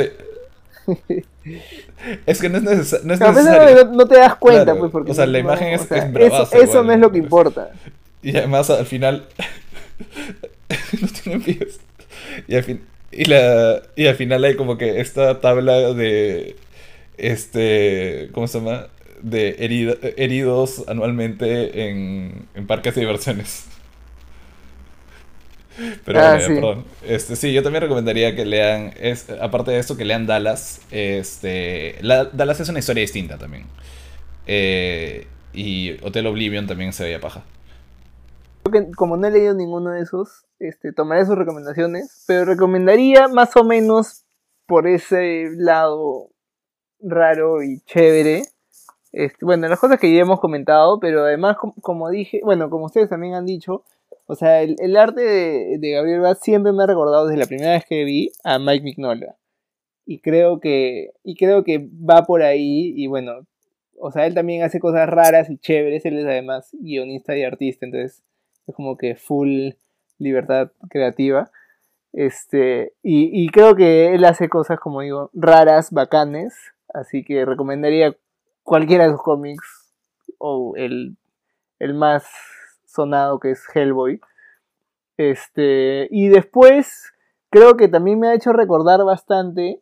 Es que no es, necesario. No, te das cuenta, pues, porque. O sea, la imagen es, Eso, no es lo que importa. Y además, al final. no tienen pies. Y al, fin, y, la, y al final hay como que esta tabla de. Este. ¿Cómo se llama? de heridos anualmente en, parques de diversiones. Pero ah, sí. perdón. Este, sí, yo también recomendaría que lean, es, aparte de esto, que lean Dallas. Este, Dallas es una historia distinta también. Eh, y Hotel Oblivion también se veía paja. Como no he leído ninguno de esos, este, tomaré sus recomendaciones, pero recomendaría más o menos por ese lado raro y chévere este, bueno, las cosas que ya hemos comentado, pero además, como, dije, bueno, como ustedes también han dicho, o sea, el, arte de, Gabriel Vaz siempre me ha recordado desde la primera vez que vi a Mike Mignola. Y creo que, y creo que va por ahí, y bueno, o sea, él también hace cosas raras y chéveres, él es además guionista y artista, entonces es como que full libertad creativa. Este, y, y creo que él hace cosas, como digo, raras, bacanes, así que recomendaría cualquiera de sus cómics, o el, el más sonado que es Hellboy. Este, y después creo que también me ha hecho recordar bastante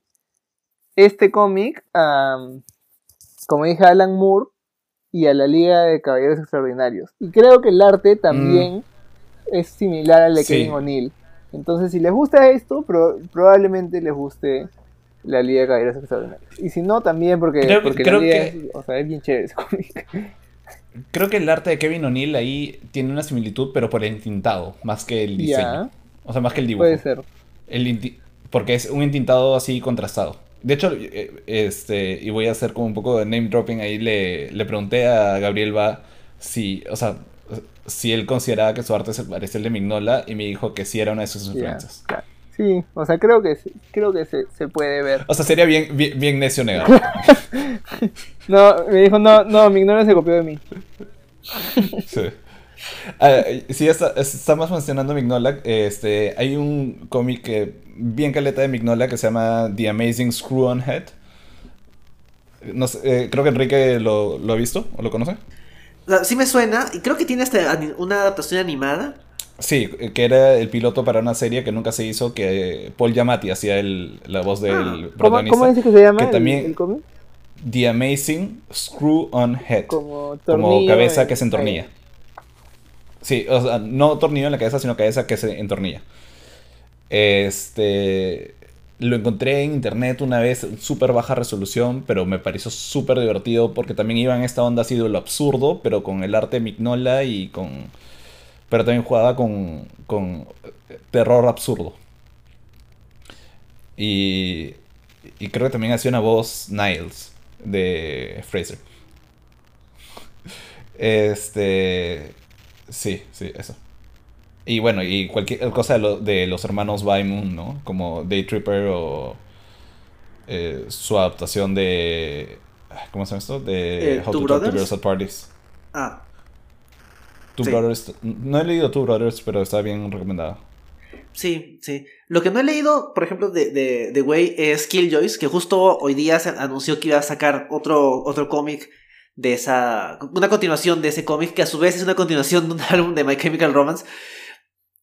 este cómic a, como dije, Alan Moore y a la Liga de Caballeros Extraordinarios. Y creo que el arte también mm. es similar al de Kevin O'Neill. Entonces, si les gusta esto, probablemente les guste la Liga de Caballeros Extraordinarios. Y si no, también porque, porque la Liga es, o sea, es bien chévere ese cómic. creo que el arte de Kevin O'Neill ahí tiene una similitud, pero por el entintado, más que el diseño. O sea, más que el dibujo. Puede ser. El porque es un entintado así contrastado. De hecho, eh, este, y voy a hacer como un poco de name dropping ahí, le, le pregunté a Gabriel Va si, o sea, si él consideraba que su arte se parecía al de Mignola y me dijo que sí era una de sus influencias. Sí, o sea, creo que, creo que se, se puede ver. O sea, sería bien, bien, necio negar. no, me dijo, no, no, Mignola se copió de mí. sí. Ah, si está, estamos mencionando Mignola, este, hay un cómic bien caleta de Mignola que se llama The Amazing Screw on Head. No sé, eh, creo que Enrique lo, lo, ha visto o lo conoce. Sí me suena, y creo que tiene hasta una adaptación animada. Sí, que era el piloto para una serie que nunca se hizo, que Paul Giamatti hacía el, la voz del ah, protagonista. ¿Cómo, dice que se llama que también, el, cómic? The Amazing Screw on Head. Como, cabeza que se entornilla. Sí, o sea, no tornillo en la cabeza, sino cabeza que se entornilla. Este. Lo encontré en internet una vez, súper baja resolución, pero me pareció súper divertido porque también iba en esta onda así de lo absurdo, pero con el arte Mignola y con. Pero también jugaba con, con terror absurdo. Y, y creo que también hacía una voz Niles de Fraser. Este. Sí, sí, eso. Y bueno, y cualquier cosa de, los hermanos Moon, ¿no? Como Day Tripper o eh, su adaptación de... ¿Cómo se llama esto? De eh, How to Talk to Girls at Parties. Ah. Two Brothers... No he leído Two Brothers, pero está bien recomendado. Sí, sí. Lo que no he leído, por ejemplo, de, de, de Way es Killjoys, que justo hoy día se anunció que iba a sacar otro, otro cómic de esa. Una continuación de ese cómic, que a su vez es una continuación de un álbum de My Chemical Romance.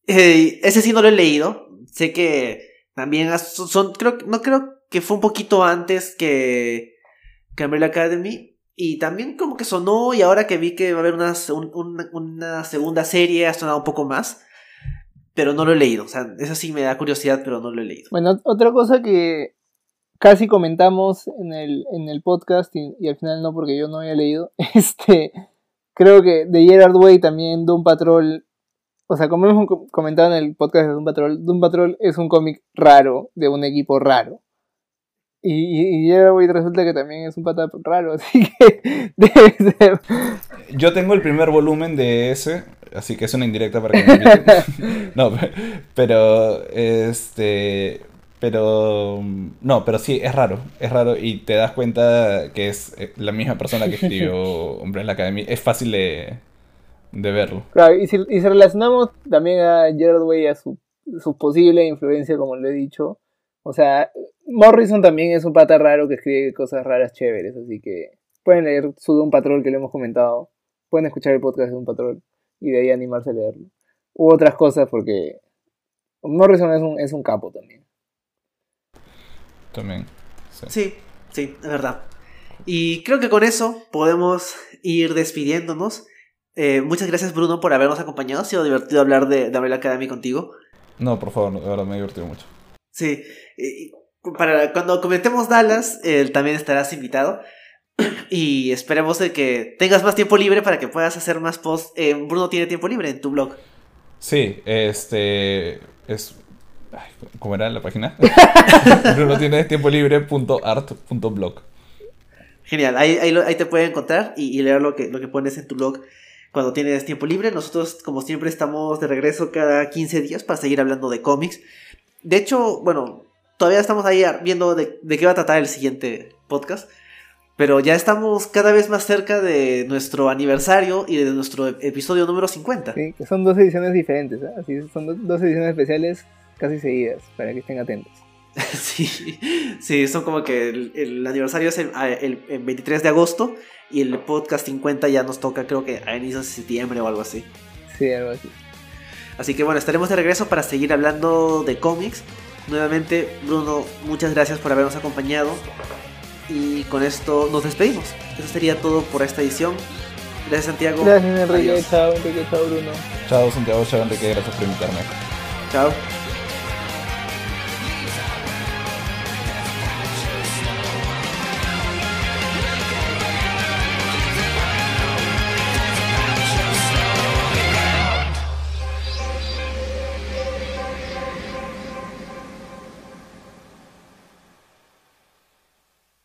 Eh, ese sí no lo he leído. Sé que también son. Creo, no creo que fue un poquito antes que. Que Umbrella Academy. Y también como que sonó. Y ahora que vi que va a haber una, una segunda serie, ha sonado un poco más. Pero no lo he leído. O sea, eso sí me da curiosidad, pero no lo he leído. Bueno, otra cosa que casi comentamos en el, en el podcast y, al final no porque yo no había leído. Este, creo que de Gerard Way también Doom Patrol, o sea, como hemos comentado en el podcast de Doom Patrol, Doom Patrol es un cómic raro, de un equipo raro. Y, y, Way resulta que también es un pata raro, así que debe ser. Yo tengo el primer volumen de ese, así que es una indirecta para que me No, pero este pero no, pero sí, es raro, es raro y te das cuenta que es eh, la misma persona que escribió Hombre en la Academia. Es fácil de, de verlo. Claro, y si, y si, relacionamos también a Gerard Way a su, su posible influencia, como le he dicho, o sea, Morrison también es un pata raro que escribe cosas raras chéveres, así que pueden leer su Doom Patrol que le hemos comentado, pueden escuchar el podcast de Doom Patrol y de ahí animarse a leerlo. U otras cosas porque Morrison es un, es un capo también. También. Sí. sí, es verdad. Y creo que con eso podemos ir despidiéndonos. Eh, muchas gracias Bruno por habernos acompañado. Ha sido divertido hablar de, de Academy contigo. No, por favor, de verdad me he divertido mucho. Sí. para cuando comentemos Dallas, también estarás invitado. Y esperemos de que tengas más tiempo libre para que puedas hacer más posts. Eh, Bruno tiene tiempo libre en tu blog. Sí, este es ¿Cómo era la página? Bruno tiene tiempo libre.art.blog. Genial, ahí, ahí, te pueden encontrar y, leer lo que, lo que pones en tu blog cuando tienes tiempo libre. Nosotros, como siempre, estamos de regreso cada 15 días para seguir hablando de cómics. De hecho, bueno, todavía estamos ahí viendo de, qué va a tratar el siguiente podcast. Pero ya estamos cada vez más cerca de nuestro aniversario y de nuestro episodio número 50. Sí, que son dos ediciones diferentes, ¿eh? Así son dos ediciones especiales casi seguidas, para que estén atentos. sí, sí, son como que el, aniversario es el, 23 de agosto y el podcast 50 ya nos toca creo que a inicios de septiembre o algo así. Sí, algo así. Así que bueno, estaremos de regreso para seguir hablando de cómics. Nuevamente, Bruno, muchas gracias por habernos acompañado. Y con esto nos despedimos. Eso sería todo por esta edición. Gracias Santiago. Gracias Enrique, chao Enrique, chao Bruno. Chao Santiago, chao Enrique, gracias por invitarme. Chao.